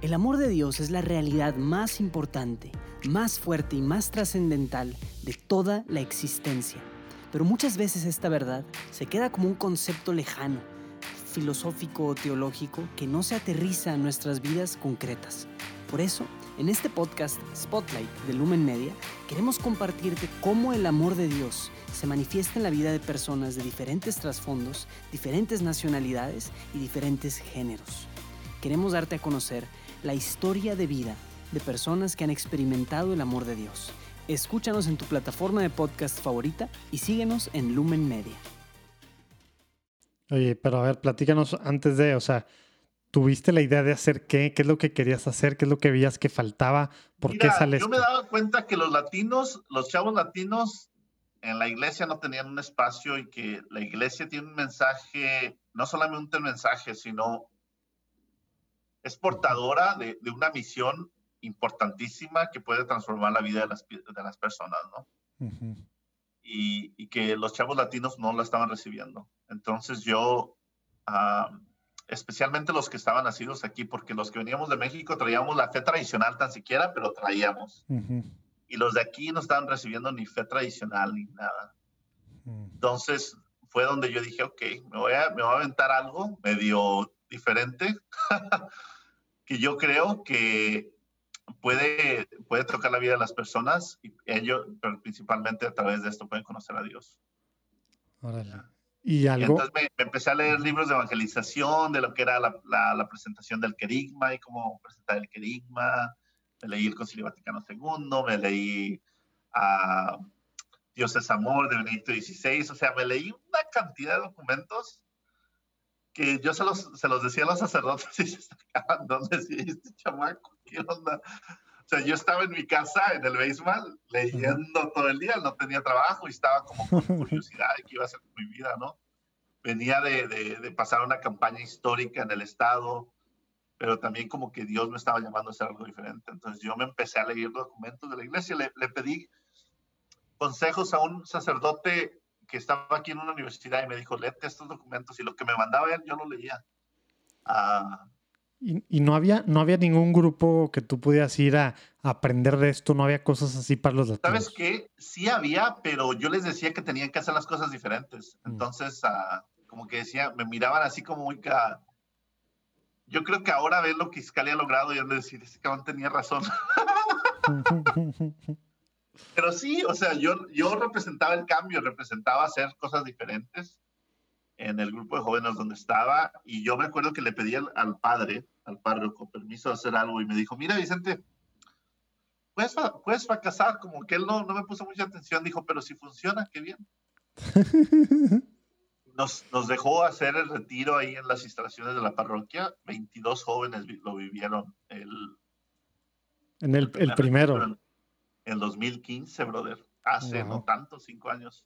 El amor de Dios es la realidad más importante, más fuerte y más trascendental de toda la existencia. Pero muchas veces esta verdad se queda como un concepto lejano, filosófico o teológico que no se aterriza en nuestras vidas concretas. Por eso, en este podcast Spotlight de Lumen Media, queremos compartirte cómo el amor de Dios se manifiesta en la vida de personas de diferentes trasfondos, diferentes nacionalidades y diferentes géneros. Queremos darte a conocer la historia de vida de personas que han experimentado el amor de Dios. Escúchanos en tu plataforma de podcast favorita y síguenos en Lumen Media. Oye, pero a ver, platícanos antes de, o sea, ¿Tuviste la idea de hacer qué? ¿Qué es lo que querías hacer? ¿Qué es lo que veías que faltaba? ¿Por qué sales? Yo me daba cuenta que los latinos, los chavos latinos en la iglesia no tenían un espacio y que la iglesia tiene un mensaje, no solamente un mensaje, sino es portadora de, una misión importantísima que puede transformar la vida de las, de las personas, ¿no? y, y, que los chavos latinos no la estaban recibiendo. Entonces yo... Uh, especialmente los que estaban nacidos aquí, porque los que veníamos de México traíamos la fe tradicional tan siquiera, pero traíamos. Y los de aquí no estaban recibiendo ni fe tradicional ni nada. Entonces fue donde yo dije, ok, me voy a, me voy a aventar algo medio diferente, [LAUGHS] que yo creo que puede, puede tocar la vida de las personas y ellos, pero principalmente a través de esto pueden conocer a Dios. Órale. ¿Y algo? Entonces me, empecé a leer libros de evangelización, de lo que era la, la, presentación del querigma y cómo presentar el querigma. Me leí el Concilio Vaticano II, me leí a Dios es Amor de Benedicto XVI. O sea, me leí una cantidad de documentos que yo se los, se los decía a los sacerdotes [LAUGHS] y se sacaban, ¿dónde decía este chamaco? ¿Qué onda? O sea, yo estaba en mi casa, en el basement, leyendo todo el día, no tenía trabajo y estaba como con [LAUGHS] curiosidad de qué iba a hacer con mi vida, ¿no? Venía de, de, pasar una campaña histórica en el Estado, pero también como que Dios me estaba llamando a hacer algo diferente. Entonces yo me empecé a leer documentos de la iglesia, le, le pedí consejos a un sacerdote que estaba aquí en una universidad y me dijo, léete estos documentos y lo que me mandaba él yo lo leía. Ah, y, no, había, no había ningún grupo que tú pudieras ir a, aprender de esto, no había cosas así para los latinos. ¿Sabes qué? Sí había, pero yo les decía que tenían que hacer las cosas diferentes. Mm. Entonces, ah, como que decía, me miraban así como muy... Yo creo que ahora ven lo que Iscali ha logrado y han de decir, ese cabrón tenía razón. [LAUGHS] [LAUGHS] pero sí, o sea, yo, yo representaba el cambio, representaba hacer cosas diferentes en el grupo de jóvenes donde estaba y yo me acuerdo que le pedí al, padre, al párroco, permiso de hacer algo y me dijo, mira Vicente, puedes, puedes fracasar, como que él no, no me puso mucha atención, dijo, pero si funciona, qué bien. [LAUGHS] Nos, nos, dejó hacer el retiro ahí en las instalaciones de la parroquia, 22 jóvenes lo vivieron el... En el, el primero. En, el 2015, brother, hace no tanto, cinco años.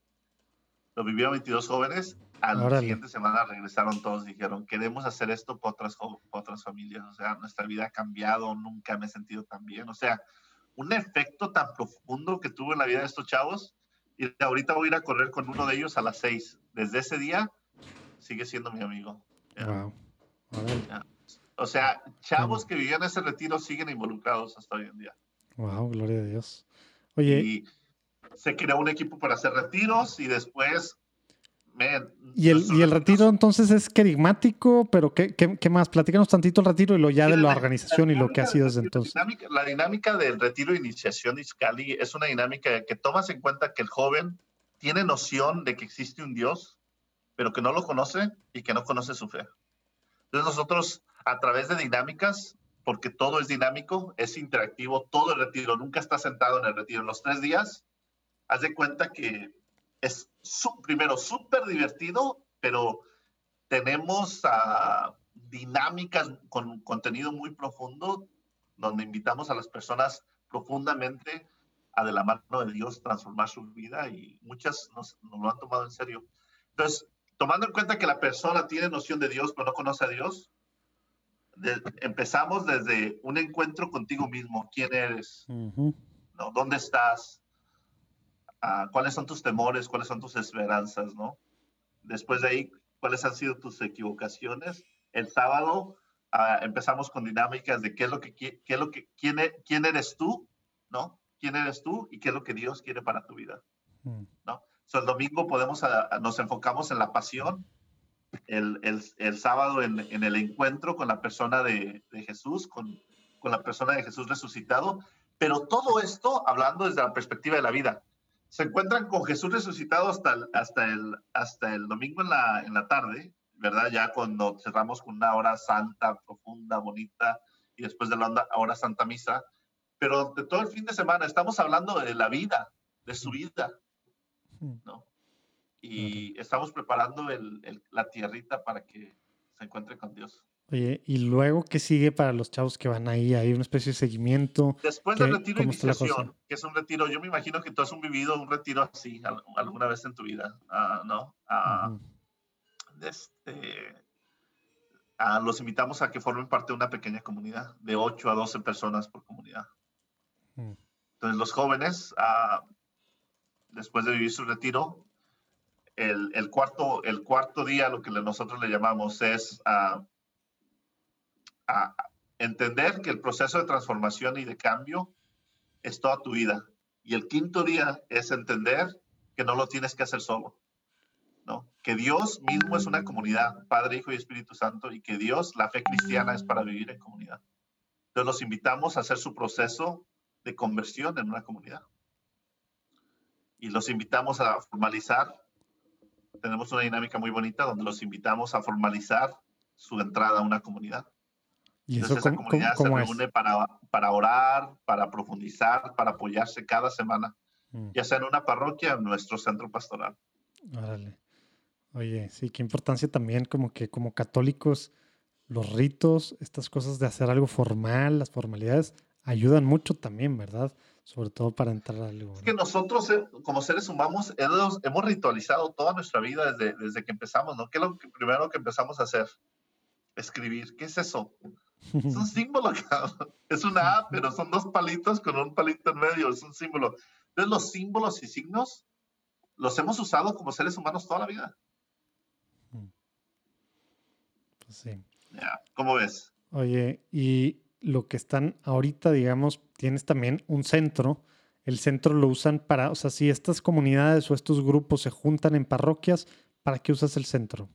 lo vivieron 22 jóvenes. A la siguiente semana regresaron todos, dijeron, queremos hacer esto por otras, otras familias. O sea, nuestra vida ha cambiado, nunca me he sentido tan bien. O sea, un efecto tan profundo que tuvo en la vida de estos chavos. Y ahorita voy a ir a correr con uno de ellos a las 6. Desde ese día sigue siendo mi amigo. Wow. O sea, chavos que vivían ese retiro siguen involucrados hasta hoy en día. Wow, gloria a Dios. Oye. Y se creó un equipo para hacer retiros y después. y el, y el retiro entonces es querigmático, pero ¿qué, qué, más? Platícanos tantito el retiro y lo ya de la, organización y lo que ha sido desde entonces. La dinámica, del retiro de iniciación Iscali es una dinámica que tomas en cuenta que el joven tiene noción de que existe un Dios, pero que no lo conoce y que no conoce su fe. Entonces nosotros a través de dinámicas, porque todo es dinámico, es interactivo, todo el retiro, nunca está sentado en el retiro. En los tres días, haz de cuenta que es primero súper divertido, pero tenemos uh, dinámicas con contenido muy profundo, donde invitamos a las personas profundamente a de la mano de Dios transformar su vida y muchas nos, nos lo han tomado en serio. Entonces, tomando en cuenta que la persona tiene noción de Dios, pero no conoce a Dios, empezamos desde un encuentro contigo mismo. ¿Quién eres? ¿No? ¿Dónde estás? Ah, ¿Cuáles son tus temores? ¿Cuáles son tus esperanzas? ¿no? Después de ahí, ¿cuáles han sido tus equivocaciones? El sábado ah, empezamos con dinámicas de qué es lo que, qué es lo que quién, e, quién eres tú, ¿no? ¿Quién eres tú y qué es lo que Dios quiere para tu vida? ¿no? el domingo podemos, ah, nos enfocamos en la pasión, el, el, el sábado en, en, el encuentro con la persona de, de Jesús, con, con, la persona de Jesús resucitado, pero todo esto hablando desde la perspectiva de la vida. Se encuentran con Jesús resucitado hasta el, hasta el, hasta el domingo en la, en la tarde, ¿verdad? Ya cuando cerramos con una hora santa, profunda, bonita, y después de la hora santa misa, pero de todo el fin de semana estamos hablando de la vida, de su vida, ¿no? Y estamos preparando el, la tierrita para que se encuentre con Dios. Oye, ¿y luego qué sigue para los chavos que van ahí? ¿Hay una especie de seguimiento? Después del retiro de iniciación, que es un retiro, yo me imagino que tú has vivido un retiro así alguna vez en tu vida, uh, ¿no? Uh, este, uh, los invitamos a que formen parte de una pequeña comunidad, de 8 a 12 personas por comunidad. Mm. Entonces, los jóvenes, después de vivir su retiro, el, cuarto, el cuarto día, lo que nosotros le llamamos es a, entender que el proceso de transformación y de cambio es toda tu vida. Y el quinto día es entender que no lo tienes que hacer solo. ¿no? Que Dios mismo es una comunidad, Padre, Hijo y Espíritu Santo, y que Dios, la fe cristiana, es para vivir en comunidad. Entonces los invitamos a hacer su proceso de conversión en una comunidad. Y los invitamos a formalizar tenemos una dinámica muy bonita donde los invitamos a formalizar su entrada a una comunidad. ¿Y Entonces, esa comunidad se reúne para, para orar, para profundizar, para apoyarse cada semana, mm. ya sea en una parroquia o en nuestro centro pastoral. Órale. Oye, sí, qué importancia también como que como católicos los ritos, estas cosas de hacer algo formal, las formalidades, ayudan mucho también, ¿verdad? Sobre todo para entrar al Es que nosotros, eh, como seres humanos, hemos, ritualizado toda nuestra vida desde, desde que empezamos, ¿no? ¿Qué es lo primero que empezamos a hacer? Escribir. ¿Qué es eso? Es un [LAUGHS] símbolo, es una A, pero son dos palitos con un palito en medio, es un símbolo. Entonces, los símbolos y signos los hemos usado como seres humanos toda la vida. Pues sí. ¿Cómo ves? Oye, y lo que están ahorita, digamos, tienes también un centro. El centro lo usan para, o sea, si estas comunidades o estos grupos se juntan en parroquias, ¿para qué usas el centro?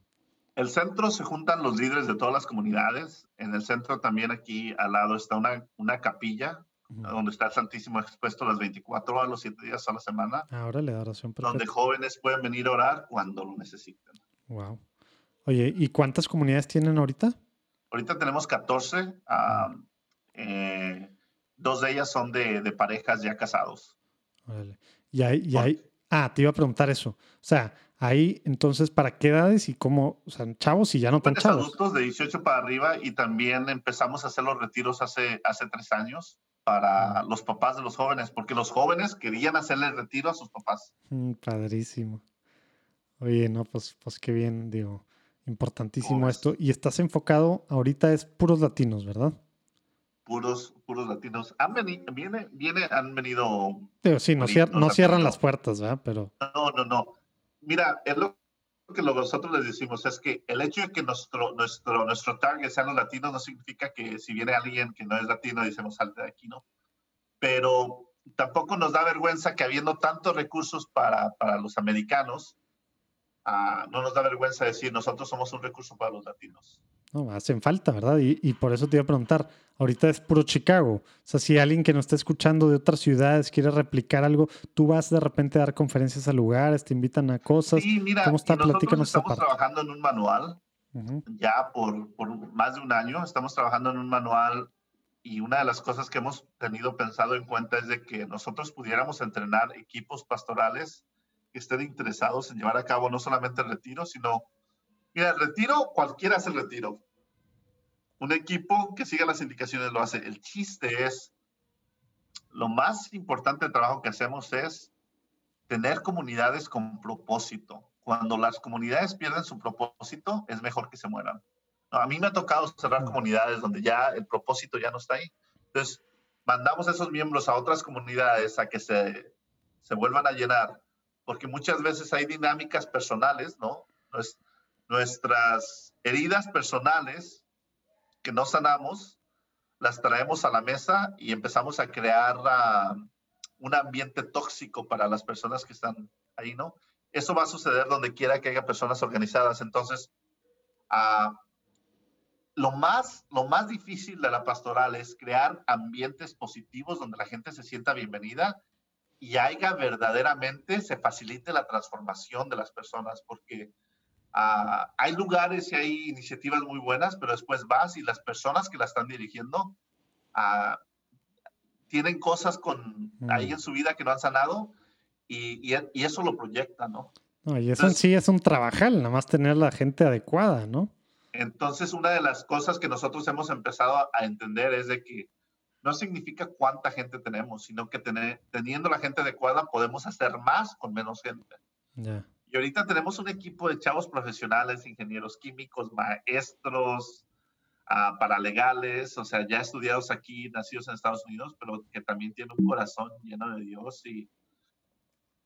El centro se juntan los líderes de todas las comunidades. En el centro también aquí al lado está una, una capilla donde está el Santísimo expuesto las 24 horas, los 7 días a la semana. Ahora le da oración Donde jóvenes pueden venir a orar cuando lo necesiten. Wow. Oye, ¿y cuántas comunidades tienen ahorita? Ahorita tenemos 14. Eh, dos de ellas son de, parejas ya casados. Y hay, hay, ah, te iba a preguntar eso. O sea, ahí entonces, ¿para qué edades y cómo? O sea, chavos y ya no tan chavos. adultos de 18 para arriba y también empezamos a hacer los retiros hace, hace tres años para los papás de los jóvenes, porque los jóvenes querían hacerle retiro a sus papás. Mm, padrísimo. Oye, no, pues, pues qué bien, digo, importantísimo esto. Y estás enfocado, ahorita es puros latinos, ¿verdad? Puros, puros latinos. Han venido, viene, viene, han venido. Sí, no, no cierran las puertas, ¿verdad? Pero. No, no, no. Mira, es lo que nosotros les decimos es que el hecho de que nuestro, nuestro, nuestro target sean los latinos no significa que si viene alguien que no es latino, decimos salte de aquí, ¿no? Pero tampoco nos da vergüenza que habiendo tantos recursos para, para los americanos, ah, no nos da vergüenza decir nosotros somos un recurso para los latinos. No, hacen falta, ¿verdad? Y, y, por eso te iba a preguntar, ahorita es puro Chicago. O sea, si alguien que nos está escuchando de otras ciudades quiere replicar algo, tú vas de repente a dar conferencias a lugares, te invitan a cosas. Sí, mira, ¿Cómo está? Platícanos estamos trabajando en un manual ya por, por más de un año. Estamos trabajando en un manual y una de las cosas que hemos tenido pensado en cuenta es de que nosotros pudiéramos entrenar equipos pastorales que estén interesados en llevar a cabo no solamente el retiro, sino, mira, el retiro, cualquiera hace el retiro. Un equipo que siga las indicaciones lo hace. El chiste es, lo más importante del trabajo que hacemos es tener comunidades con propósito. Cuando las comunidades pierden su propósito, es mejor que se mueran a mí me ha tocado cerrar comunidades donde ya el propósito ya no está ahí. Entonces, mandamos a esos miembros a otras comunidades a que se, se vuelvan a llenar, porque muchas veces hay dinámicas personales, ¿no? Nuestras heridas personales que no sanamos, las traemos a la mesa y empezamos a crear ah, un ambiente tóxico para las personas que están ahí, ¿no? Eso va a suceder donde quiera que haya personas organizadas. Entonces, uh, lo más, lo más difícil de la pastoral es crear ambientes positivos donde la gente se sienta bienvenida y haya verdaderamente, se facilite la transformación de las personas, porque ah, hay lugares y hay iniciativas muy buenas, pero después vas y las personas que la están dirigiendo ah, tienen cosas con, ahí mm. en su vida que no han sanado y, y, eso lo proyecta, ¿no? no y eso en sí es un trabajal, nada más tener la gente adecuada, ¿no? Entonces, una de las cosas que nosotros hemos empezado a, entender es de que no significa cuánta gente tenemos, sino que teniendo la gente adecuada podemos hacer más con menos gente. Y ahorita tenemos un equipo de chavos profesionales, ingenieros químicos, maestros, uh, paralegales, o sea, ya estudiados aquí, nacidos en Estados Unidos, pero que también tienen un corazón lleno de Dios y,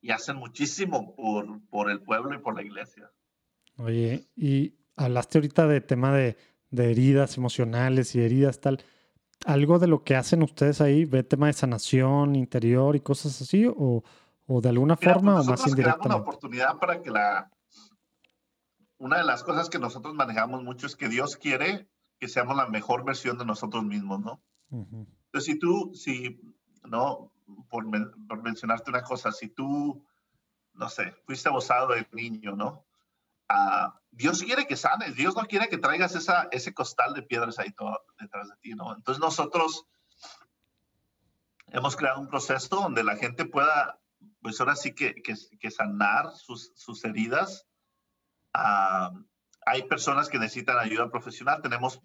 y hacen muchísimo por, por el pueblo y por la iglesia. Oye, y hablaste ahorita de tema de, heridas emocionales y heridas tal. ¿Algo de lo que hacen ustedes ahí ve tema de sanación interior y cosas así? ¿O, de alguna pues forma o más indirectamente? una oportunidad para que la... Una de las cosas que nosotros manejamos mucho es que Dios quiere que seamos la mejor versión de nosotros mismos, ¿no? Entonces, si tú, si, ¿no? Por, por, mencionarte una cosa, si tú, no sé, fuiste abusado de niño, ¿no? Dios quiere que sanes, Dios no quiere que traigas esa, ese costal de piedras ahí todo detrás de ti, ¿no? Entonces nosotros hemos creado un proceso donde la gente pueda, pues ahora sí que, que, sanar sus, sus heridas. hay personas que necesitan ayuda profesional. Tenemos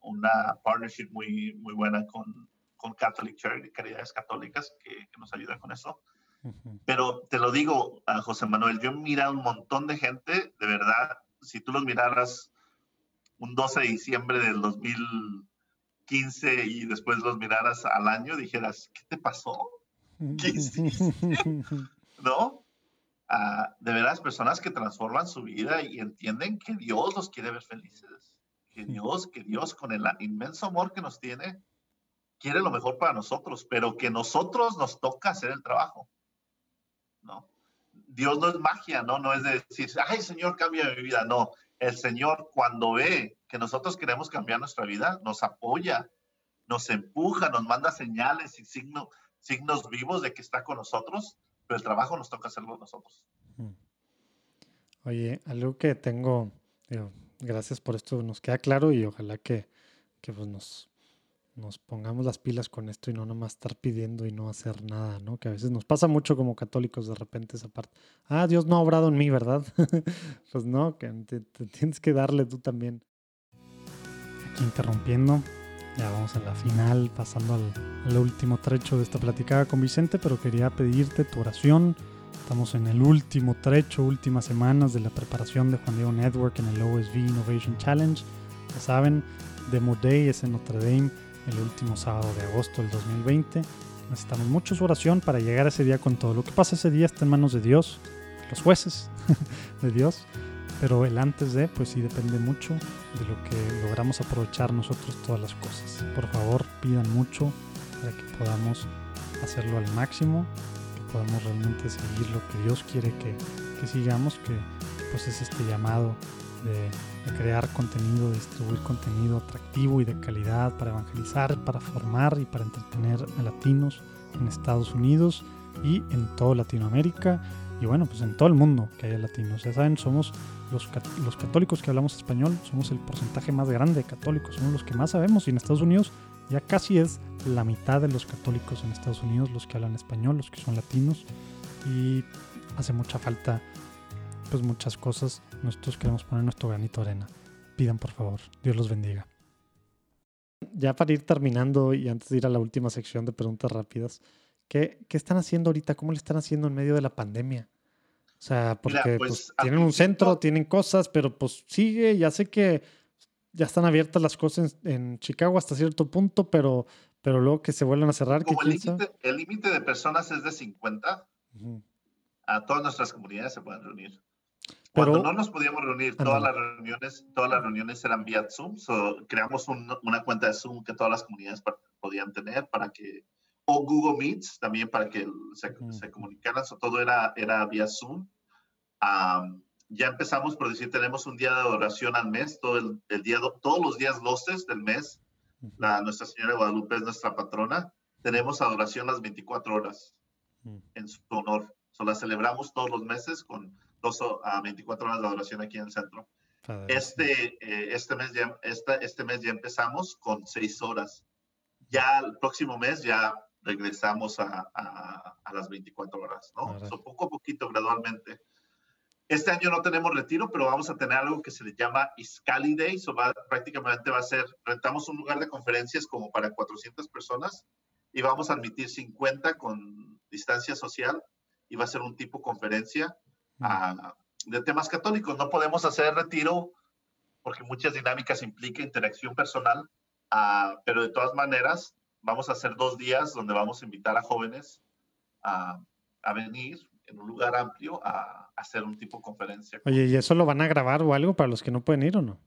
una partnership muy, muy buena con, con Catholic Charity, Caridades Católicas, que, que nos ayuda con eso. Pero te lo digo, a José Manuel, yo he mirado un montón de gente, de verdad, si tú los miraras un 12 de diciembre del 2015 y después los miraras al año, dijeras, ¿qué te pasó? ¿Qué hiciste? ¿No? Ah, de veras, personas que transforman su vida y entienden que Dios los quiere ver felices. Que Dios, que Dios con el inmenso amor que nos tiene, quiere lo mejor para nosotros, pero que nosotros nos toca hacer el trabajo. ¿No? Dios no es magia, ¿no? No es decir, ay, Señor, cambia mi vida. No, el Señor cuando ve que nosotros queremos cambiar nuestra vida, nos apoya, nos empuja, nos manda señales y signos vivos de que está con nosotros, pero el trabajo nos toca hacerlo nosotros. Oye, algo que tengo, gracias por esto, nos queda claro y ojalá que, que pues nos, nos pongamos las pilas con esto y no nomás estar pidiendo y no hacer nada, ¿no? Que a veces nos pasa mucho como católicos de repente esa parte. Ah, Dios no ha obrado en mí, ¿verdad? [LAUGHS] pues no, que te, tienes que darle tú también. Aquí interrumpiendo, ya vamos a la final, pasando al, último trecho de esta platicada con Vicente, pero quería pedirte tu oración Estamos en el último trecho, últimas semanas de la preparación de Juan Diego Network en el OSV Innovation Challenge. Ya saben, Demo Day es en Notre Dame el último sábado de agosto del 2020. Necesitamos mucho su oración para llegar a ese día con todo. Lo que pasa ese día está en manos de Dios, los jueces [LAUGHS] de Dios, pero el antes de, pues sí depende mucho de lo que logramos aprovechar nosotros todas las cosas. Por favor, pidan mucho para que podamos hacerlo al máximo, que podamos realmente seguir lo que Dios quiere que, que sigamos, que pues es este llamado de, crear contenido, distribuir contenido atractivo y de calidad para evangelizar, para formar y para entretener a latinos en Estados Unidos y en toda Latinoamérica y bueno, pues en todo el mundo que haya latinos. Ya saben, somos los, los católicos que hablamos español, somos el porcentaje más grande de católicos, somos los que más sabemos y en Estados Unidos ya casi es la mitad de los católicos en Estados Unidos los que hablan español, los que son latinos y hace mucha falta pues muchas cosas. Nosotros queremos poner nuestro granito de arena. Pidan por favor. Dios los bendiga. Ya para ir terminando y antes de ir a la última sección de preguntas rápidas, ¿qué, qué están haciendo ahorita? ¿Cómo le están haciendo en medio de la pandemia? O sea, porque pues, pues, tienen un centro, tienen cosas, pero pues sigue, ya sé que ya están abiertas las cosas en, Chicago hasta cierto punto, pero, pero luego que se vuelvan a cerrar. Como el límite de personas es de 50, a todas nuestras comunidades se pueden reunir. Cuando no nos podíamos reunir, todas las reuniones, todas las reuniones eran vía Zoom. creamos una cuenta de Zoom que todas las comunidades podían tener para que, o Google Meets también para que se, se comunicaran. todo era, era vía Zoom. ya empezamos por decir, tenemos un día de adoración al mes, todo el, día, todos los días 12 del mes. La, Nuestra Señora de Guadalupe es nuestra patrona. Tenemos adoración las 24 horas en su honor. So, la celebramos todos los meses con a 24 horas de adoración aquí en el centro. Este, eh, este, mes ya, este, este mes ya empezamos con seis horas. Ya el próximo mes ya regresamos a, a, las 24 horas, ¿no? poco a poquito, gradualmente. Este año no tenemos retiro, pero vamos a tener algo que se le llama Iscali Day. So va, prácticamente va a ser, rentamos un lugar de conferencias como para 400 personas y vamos a admitir 50 con distancia social y va a ser un tipo conferencia de temas católicos. No podemos hacer retiro porque muchas dinámicas implican interacción personal, pero de todas maneras vamos a hacer dos días donde vamos a invitar a jóvenes a, venir en un lugar amplio a, hacer un tipo conferencia. Oye, ¿y eso lo van a grabar o algo para los que no pueden ir o no?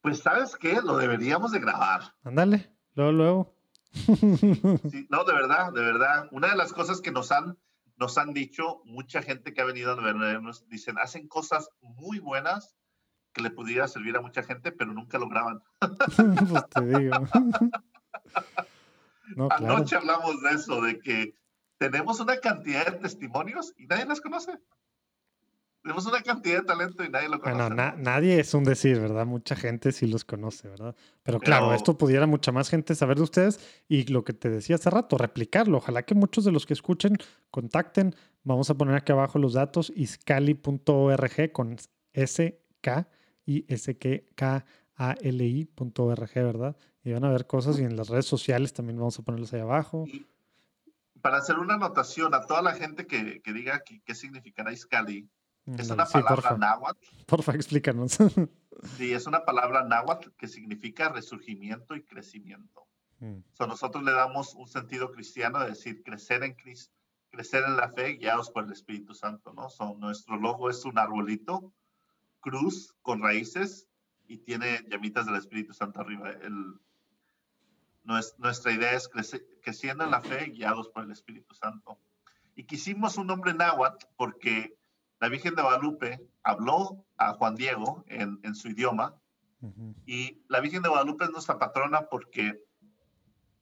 Pues sabes qué, lo deberíamos de grabar. Ándale, luego, luego. [LAUGHS] no, de verdad, de verdad. Una de las cosas que nos han nos han dicho, mucha gente que ha venido a vernos, dicen, hacen cosas muy buenas que le pudiera servir a mucha gente, pero nunca lo graban. [LAUGHS] [LAUGHS] pues te digo. [LAUGHS] Anoche hablamos de eso, de que tenemos una cantidad de testimonios y nadie las conoce. Tenemos una cantidad de talento y nadie lo conoce. Bueno, nadie es un decir, ¿verdad? Mucha gente sí los conoce, ¿verdad? Pero, claro, esto pudiera mucha más gente saber de ustedes y lo que te decía hace rato, replicarlo. Ojalá que muchos de los que escuchen contacten. Vamos a poner aquí abajo los datos, iscali.org con S-K y S-K-A-L-I.org, ¿verdad? Y van a ver cosas y en las redes sociales también vamos a ponerlos ahí abajo. para hacer una anotación a toda la gente que, diga qué significará Iscali, es una palabra náhuatl. Porfa, explícanos. [LAUGHS] sí, es una palabra náhuatl que significa resurgimiento y crecimiento. Mm. nosotros le damos un sentido cristiano de decir crecer en Cristo, crecer en la fe guiados por el Espíritu Santo, ¿no? nuestro logo es un arbolito, cruz con raíces y tiene llamitas del Espíritu Santo arriba. El, nuestra idea es crecer, creciendo en la fe guiados por el Espíritu Santo. Y quisimos un nombre náhuatl porque la Virgen de Guadalupe habló a Juan Diego en, su idioma y la Virgen de Guadalupe es nuestra patrona porque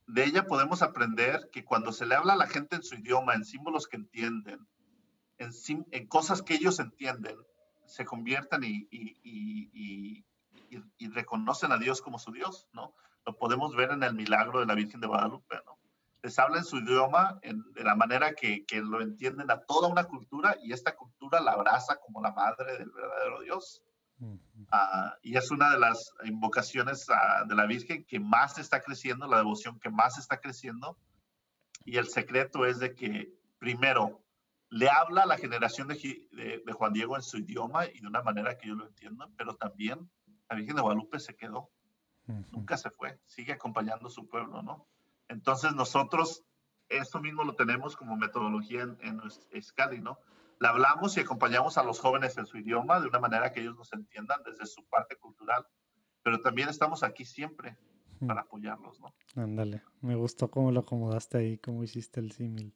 de ella podemos aprender que cuando se le habla a la gente en su idioma, en símbolos que entienden, en, en cosas que ellos entienden, se conviertan y, y, reconocen a Dios como su Dios, ¿no? Lo podemos ver en el milagro de la Virgen de Guadalupe, ¿no? Les habla en su idioma de la manera que, que, lo entienden a toda una cultura y esta cultura la abraza como la madre del verdadero Dios. Ah, y es una de las invocaciones ah, de la Virgen que más está creciendo, la devoción que más está creciendo. Y el secreto es de que, primero, le habla a la generación de, Juan Diego en su idioma y de una manera que yo lo entiendo, pero también la Virgen de Guadalupe se quedó, nunca se fue, sigue acompañando a su pueblo, ¿no? Entonces nosotros esto mismo lo tenemos como metodología en, en Escali, ¿no? Le hablamos y acompañamos a los jóvenes en su idioma de una manera que ellos nos entiendan desde su parte cultural, pero también estamos aquí siempre para apoyarlos, ¿no? Ándale, me gustó cómo lo acomodaste ahí, cómo hiciste el símil.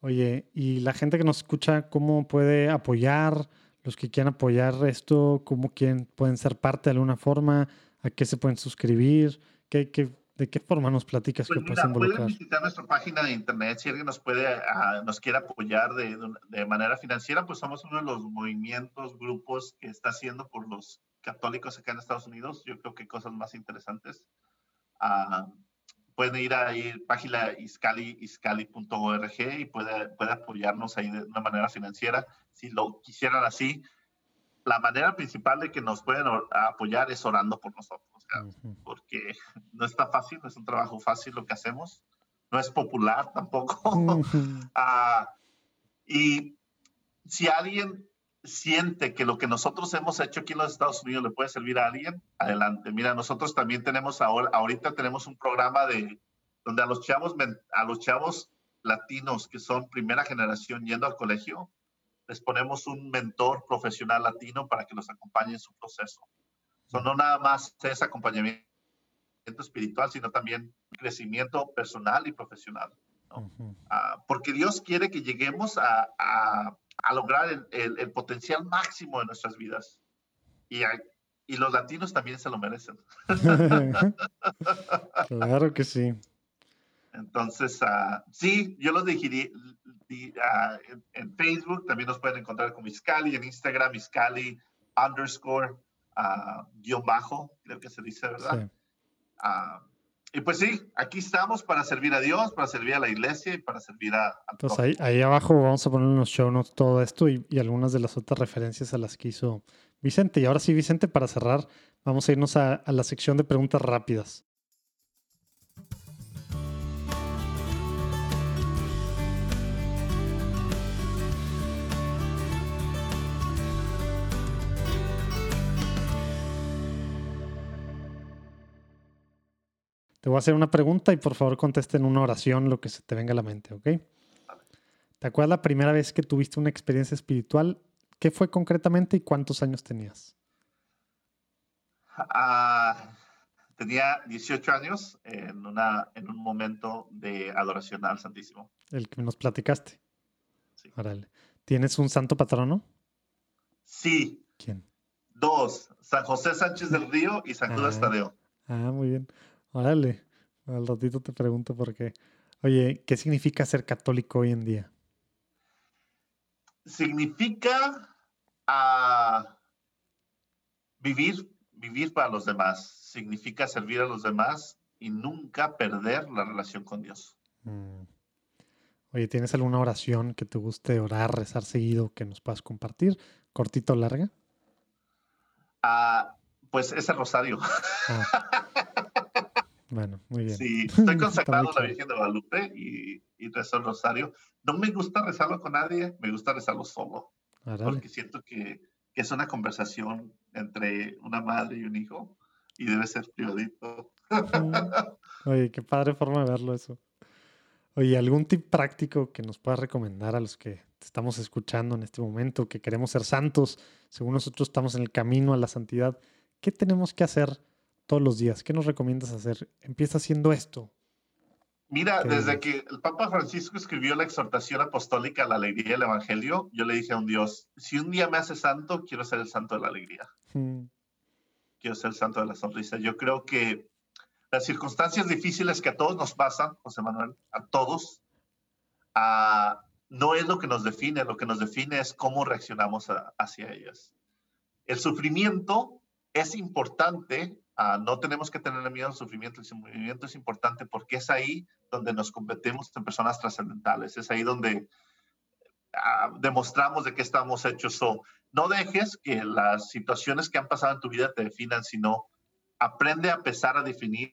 Oye, y la gente que nos escucha, ¿cómo puede apoyar? Los que quieran apoyar esto, ¿cómo quieren, pueden ser parte de alguna forma? ¿A qué se pueden suscribir? ¿Qué, qué, ¿De qué forma nos platicas pues que? Pueden visitar nuestra página de internet si alguien nos puede, ah, nos quiere apoyar de, de, manera financiera, pues somos uno de los movimientos, grupos que está haciendo por los católicos acá en Estados Unidos. Yo creo que cosas más interesantes. Uh, pueden ir a la página iscali, iscali.org y puede, puede apoyarnos ahí de una manera financiera. Si lo quisieran así, la manera principal de que nos pueden apoyar es orando por nosotros, porque no está fácil, no es un trabajo fácil lo que hacemos, no es popular tampoco. [LAUGHS] Ah, y si alguien siente que lo que nosotros hemos hecho aquí en los Estados Unidos le puede servir a alguien, adelante. Mira, nosotros también tenemos ahora, ahorita tenemos un programa de donde a los chavos, a los chavos latinos que son primera generación yendo al colegio, les ponemos un mentor profesional latino para que los acompañe en su proceso. No nada más es acompañamiento espiritual, sino también crecimiento personal y profesional. Ah, porque Dios quiere que lleguemos a, a, lograr el, el, potencial máximo de nuestras vidas. Y, y los latinos también se lo merecen. [LAUGHS] claro que sí. Entonces, uh, sí, yo los digirí, Ah, en, Facebook, también nos pueden encontrar con Miscali, en Instagram, Miscali underscore uh, guion bajo, creo que se dice, ¿verdad? Ah, y pues sí, aquí estamos para servir a Dios, para servir a la iglesia y para servir a... Entonces ahí, ahí, abajo vamos a poner en los show notes todo esto y, y, algunas de las otras referencias a las que hizo Vicente. Y ahora sí, Vicente, para cerrar, vamos a irnos a, a la sección de preguntas rápidas. Te voy a hacer una pregunta y por favor conteste en una oración lo que se te venga a la mente, ¿ok? ¿Te acuerdas la primera vez que tuviste una experiencia espiritual? ¿Qué fue concretamente y cuántos años tenías? Ah, tenía 18 años en, una, en un momento de adoración al Santísimo. El que nos platicaste. Sí. ¿Tienes un santo patrono? Sí. ¿Quién? Dos. San José Sánchez del Río y San Judas ah, Tadeo. Ah, muy bien. Órale, al ratito te pregunto por qué. Oye, ¿qué significa ser católico hoy en día? Significa ah, vivir, vivir para los demás. Significa servir a los demás y nunca perder la relación con Dios. Mm. Oye, ¿tienes alguna oración que te guste orar, rezar seguido que nos puedas compartir? ¿Cortito o larga? Ah, pues ese rosario. Ah. Bueno, muy bien. Sí, [LAUGHS] estoy consagrado a la Virgen de Guadalupe y, y rezo el rosario. No me gusta rezarlo con nadie, me gusta rezarlo solo. Porque siento que, que, es una conversación entre una madre y un hijo y debe ser privadito. Oye, qué padre forma de verlo eso. Oye, ¿algún tip práctico que nos puedas recomendar a los que estamos escuchando en este momento, que queremos ser santos, según nosotros estamos en el camino a la santidad? ¿Qué tenemos que hacer todos los días? ¿Qué nos recomiendas hacer? Empieza haciendo esto. Mira, desde que el Papa Francisco escribió la exhortación apostólica a la alegría del Evangelio, yo le dije a un Dios, si un día me hace santo, quiero ser el santo de la alegría. Mm. Quiero ser el santo de la sonrisa. Yo creo que las circunstancias difíciles que a todos nos pasan, José Manuel, a todos, no es lo que nos define, lo que nos define es cómo reaccionamos hacia ellas. El sufrimiento es importante Ah, no tenemos que tener miedo al sufrimiento. El sufrimiento es importante porque es ahí donde nos convertimos en personas trascendentales. Es ahí donde ah, demostramos de qué estamos hechos. no dejes que las situaciones que han pasado en tu vida te definan, sino aprende a empezar a definir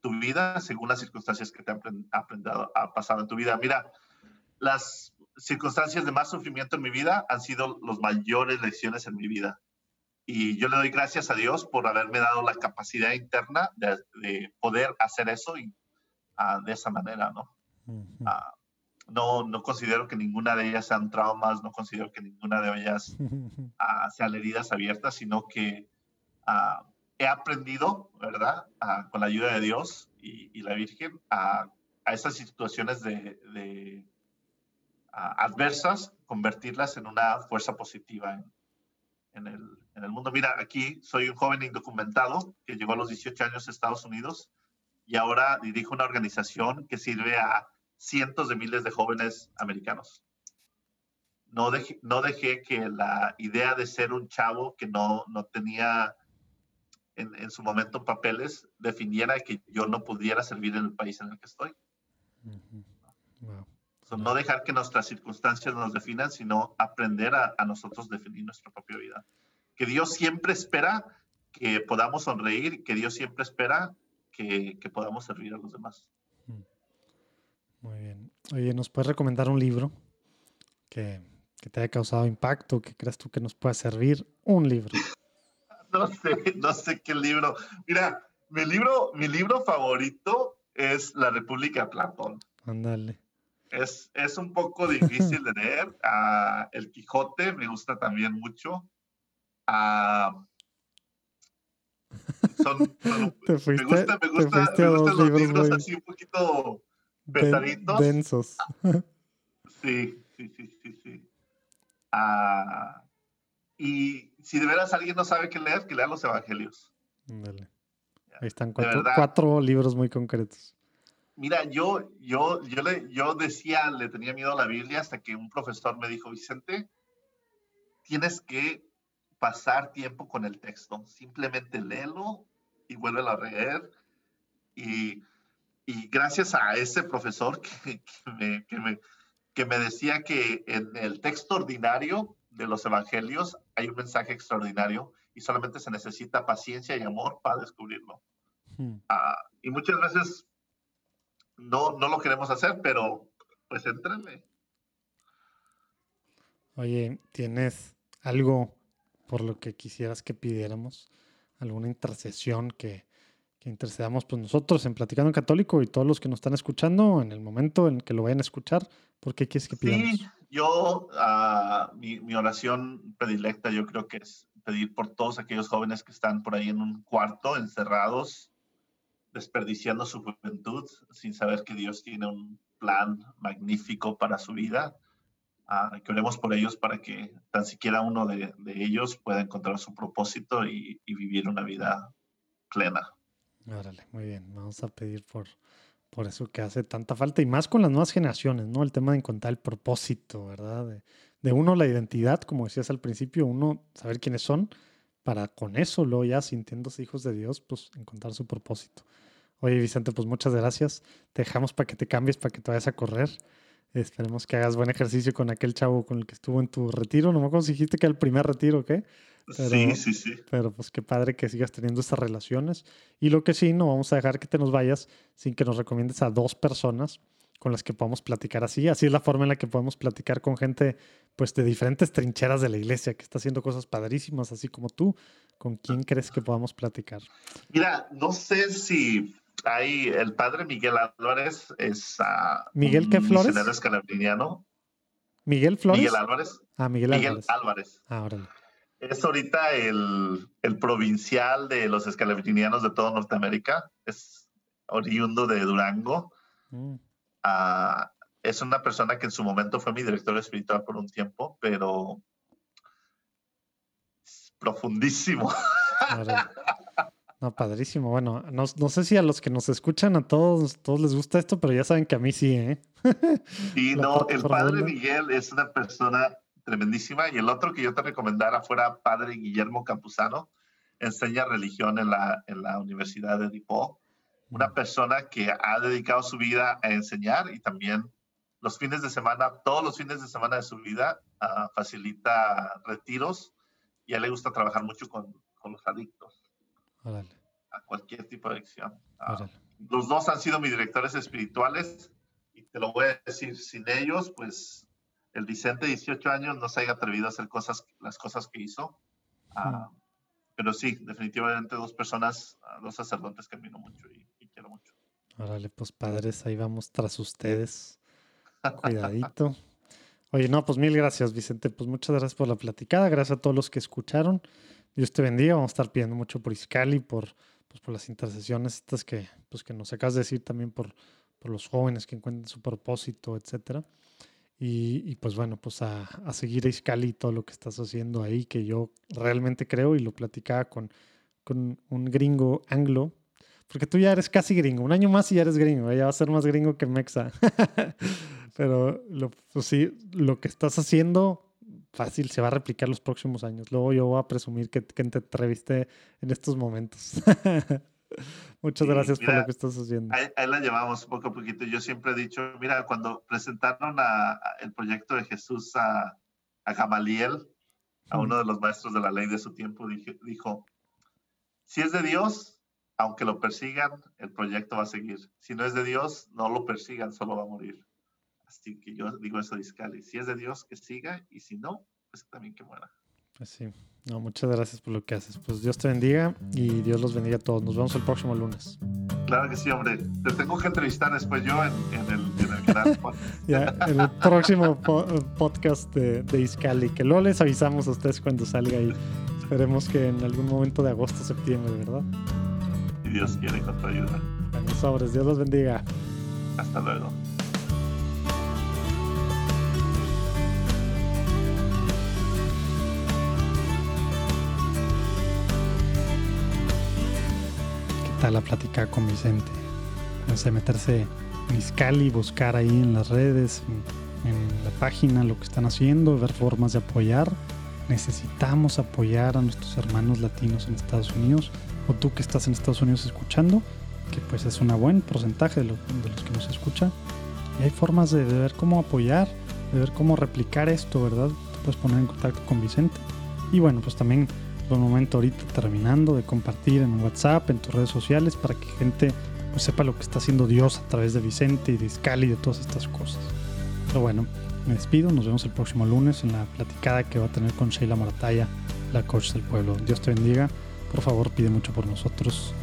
tu vida según las circunstancias que te han ha pasado en tu vida. Mira, las, circunstancias de más sufrimiento en mi vida han sido las mayores lecciones en mi vida. Y yo le doy gracias a Dios por haberme dado la capacidad interna de, poder hacer eso y, ah, de esa manera, ¿no? Ah, no, no considero que ninguna de ellas sean traumas, no considero que ninguna de ellas uh, [LAUGHS] sean heridas abiertas, sino que he aprendido, ¿verdad? con la ayuda de Dios y, la Virgen, a, esas situaciones de, adversas, convertirlas en una fuerza positiva en, el, en, el, mundo. Mira, aquí soy un joven indocumentado que llegó a los 18 años a Estados Unidos y ahora dirijo una organización que sirve a cientos de miles de jóvenes americanos. No dejé, no dejé que la idea de ser un chavo que no, no tenía en, su momento papeles definiera que yo no pudiera servir en el país en el que estoy. No dejar que nuestras circunstancias nos definan, sino aprender a, nosotros definir nuestra propia vida. Que Dios siempre espera que podamos sonreír, que Dios siempre espera que, que podamos servir a los demás. Muy bien. Oye, ¿nos puedes recomendar un libro que, que te haya causado impacto, que creas tú que nos pueda servir? Un libro. [LAUGHS] no sé, no sé qué libro. Mira, mi libro, mi libro favorito es La República de Platón. Ándale. Es, es un poco [LAUGHS] difícil de leer. Ah, el Quijote me gusta también mucho. Uh, son, [LAUGHS] me gusta, me gusta, me gustan los libros, así un poquito pesaditos. Densos. [LAUGHS] Sí, sí, sí, sí, sí. Uh, y si de veras alguien no sabe qué leer, que lea los evangelios. Dale. Ahí están cuatro, libros muy concretos. Mira, yo, yo, yo, le, yo decía, le tenía miedo a la Biblia hasta que un profesor me dijo, Vicente, tienes que pasar tiempo con el texto. Simplemente léelo y vuelve a leer. Y, y, gracias a ese profesor que, me, que, me, que me decía que en el texto ordinario de los evangelios hay un mensaje extraordinario y solamente se necesita paciencia y amor para descubrirlo. Hmm. Ah, y muchas veces no, no lo queremos hacer, pero pues entrenle. Oye, ¿tienes algo por lo que quisieras que pidiéramos? ¿Alguna intercesión que, que intercedamos pues nosotros en Platicando en Católico y todos los que nos están escuchando en el momento en que lo vayan a escuchar? ¿Por qué quieres que pidamos? Sí, yo, uh, mi, mi, oración predilecta yo creo que es pedir por todos aquellos jóvenes que están por ahí en un cuarto, encerrados, desperdiciando su juventud, sin saber que Dios tiene un plan magnífico para su vida. Uh, que oremos por ellos para que tan siquiera uno de, de ellos pueda encontrar su propósito y, vivir una vida plena. Órale, muy bien. Vamos a pedir por, por eso que hace tanta falta y más con las nuevas generaciones, ¿no? El tema de encontrar el propósito, ¿verdad? De, uno la identidad, como decías al principio, uno saber quiénes son, para con eso luego ya sintiéndose hijos de Dios, pues encontrar su propósito. Oye Vicente, pues muchas gracias. Te dejamos para que te cambies, para que te vayas a correr. Esperemos que hagas buen ejercicio con aquel chavo con el que estuvo en tu retiro. No me acuerdo si dijiste que era el primer retiro, ¿qué? sí, sí, sí. Pero pues qué padre que sigas teniendo estas relaciones. Y lo que sí, no vamos a dejar que te nos vayas sin que nos recomiendes a dos personas con las que podamos platicar así. Así es la forma en la que podemos platicar con gente pues de diferentes trincheras de la iglesia que está haciendo cosas padrísimas, así como tú. ¿Con quién crees que podamos platicar? Mira, no sé si hay el padre Miguel Álvarez es uh, Miguel qué Flores Miguel Flores Miguel Álvarez ah Miguel, Miguel Álvarez, Ah, órale. Es ahorita el, el provincial de los escalabrinianos de toda Norteamérica. Es oriundo de Durango. Mm. Ah, es una persona que en su momento fue mi director espiritual por un tiempo, pero profundísimo. [LAUGHS] No, padrísimo. Bueno, no, no, sé si a los que nos escuchan a todos, todos les gusta esto, pero ya saben que a mí sí, ¿eh? [LAUGHS] Sí, no, el padre Miguel es una persona tremendísima. Y el otro que yo te recomendara fuera padre Guillermo Campuzano, enseña religión en la, en la Universidad de Dipó. Una mm. persona que ha dedicado su vida a enseñar y también los fines de semana, todos los fines de semana de su vida, uh, facilita retiros y a él le gusta trabajar mucho con, con los adictos. A cualquier tipo de adicción. Uh, los dos han sido mis directores espirituales y te lo voy a decir, sin ellos, pues el Vicente, 18 años, no se haya atrevido a hacer cosas, las cosas que hizo. Ah, pero sí, definitivamente dos personas, ah, dos sacerdotes que admiro mucho y, quiero mucho. Órale, pues padres, ahí vamos tras ustedes. [LAUGHS] Cuidadito. Oye, no, pues mil gracias, Vicente. Pues muchas gracias por la platicada. Gracias a todos los que escucharon. Dios te bendiga. Vamos a estar pidiendo mucho por Iscali, por, pues, por las intercesiones estas que, pues, que nos acabas de decir también por, por los jóvenes que encuentren su propósito, etcétera. Y, pues bueno, pues a, a, seguir a Iscali y todo lo que estás haciendo ahí, que yo realmente creo y lo platicaba con, con un gringo anglo, porque tú ya eres casi gringo, un año más y ya eres gringo, ya va a ser más gringo que Mexa. [LAUGHS] Pero lo, pues sí, lo que estás haciendo fácil se va a replicar los próximos años. Luego yo voy a presumir que, que te entrevisté en estos momentos. [LAUGHS] Muchas gracias por lo que estás haciendo. Ahí, la llevamos poco a poquito. Yo siempre he dicho, mira, cuando presentaron el proyecto de Jesús a, a Gamaliel, a uno de los maestros de la ley de su tiempo, dijo, si es de Dios, aunque lo persigan, el proyecto va a seguir. Si no es de Dios, no lo persigan, solo va a morir. Así que yo digo eso de Iscali. Si es de Dios, que siga, y si no, pues también que muera. Pues sí. No, muchas gracias por lo que haces. Pues Dios te bendiga y Dios los bendiga a todos. Nos vemos el próximo lunes. Claro que sí, hombre. Te tengo que entrevistar después yo en, el, canal. [LAUGHS] ya, el próximo podcast de, de Iscali, que luego les avisamos a ustedes cuando salga y esperemos que en algún momento de agosto, septiembre, ¿verdad? Si Dios quiere, con tu ayuda. Bueno, sobres. Dios los bendiga. Hasta luego. La plática con Vicente. No meterse en Iscali, buscar ahí en las redes, en, la página lo que están haciendo, ver formas de apoyar. Necesitamos apoyar a nuestros hermanos latinos en Estados Unidos, o tú que estás en Estados Unidos escuchando, que pues es un buen porcentaje de, los que nos escuchan. Y hay formas de, de ver cómo apoyar, de ver cómo replicar esto, ¿verdad? Te puedes poner en contacto con Vicente. Y bueno, pues también un momento ahorita terminando de compartir en WhatsApp, en tus redes sociales, para que gente pues, sepa lo que está haciendo Dios a través de Vicente y de Scali y de todas estas cosas. Pero bueno, me despido, nos vemos el próximo lunes en la platicada que va a tener con Sheila Morataya, la coach del pueblo. Dios te bendiga, por favor pide mucho por nosotros.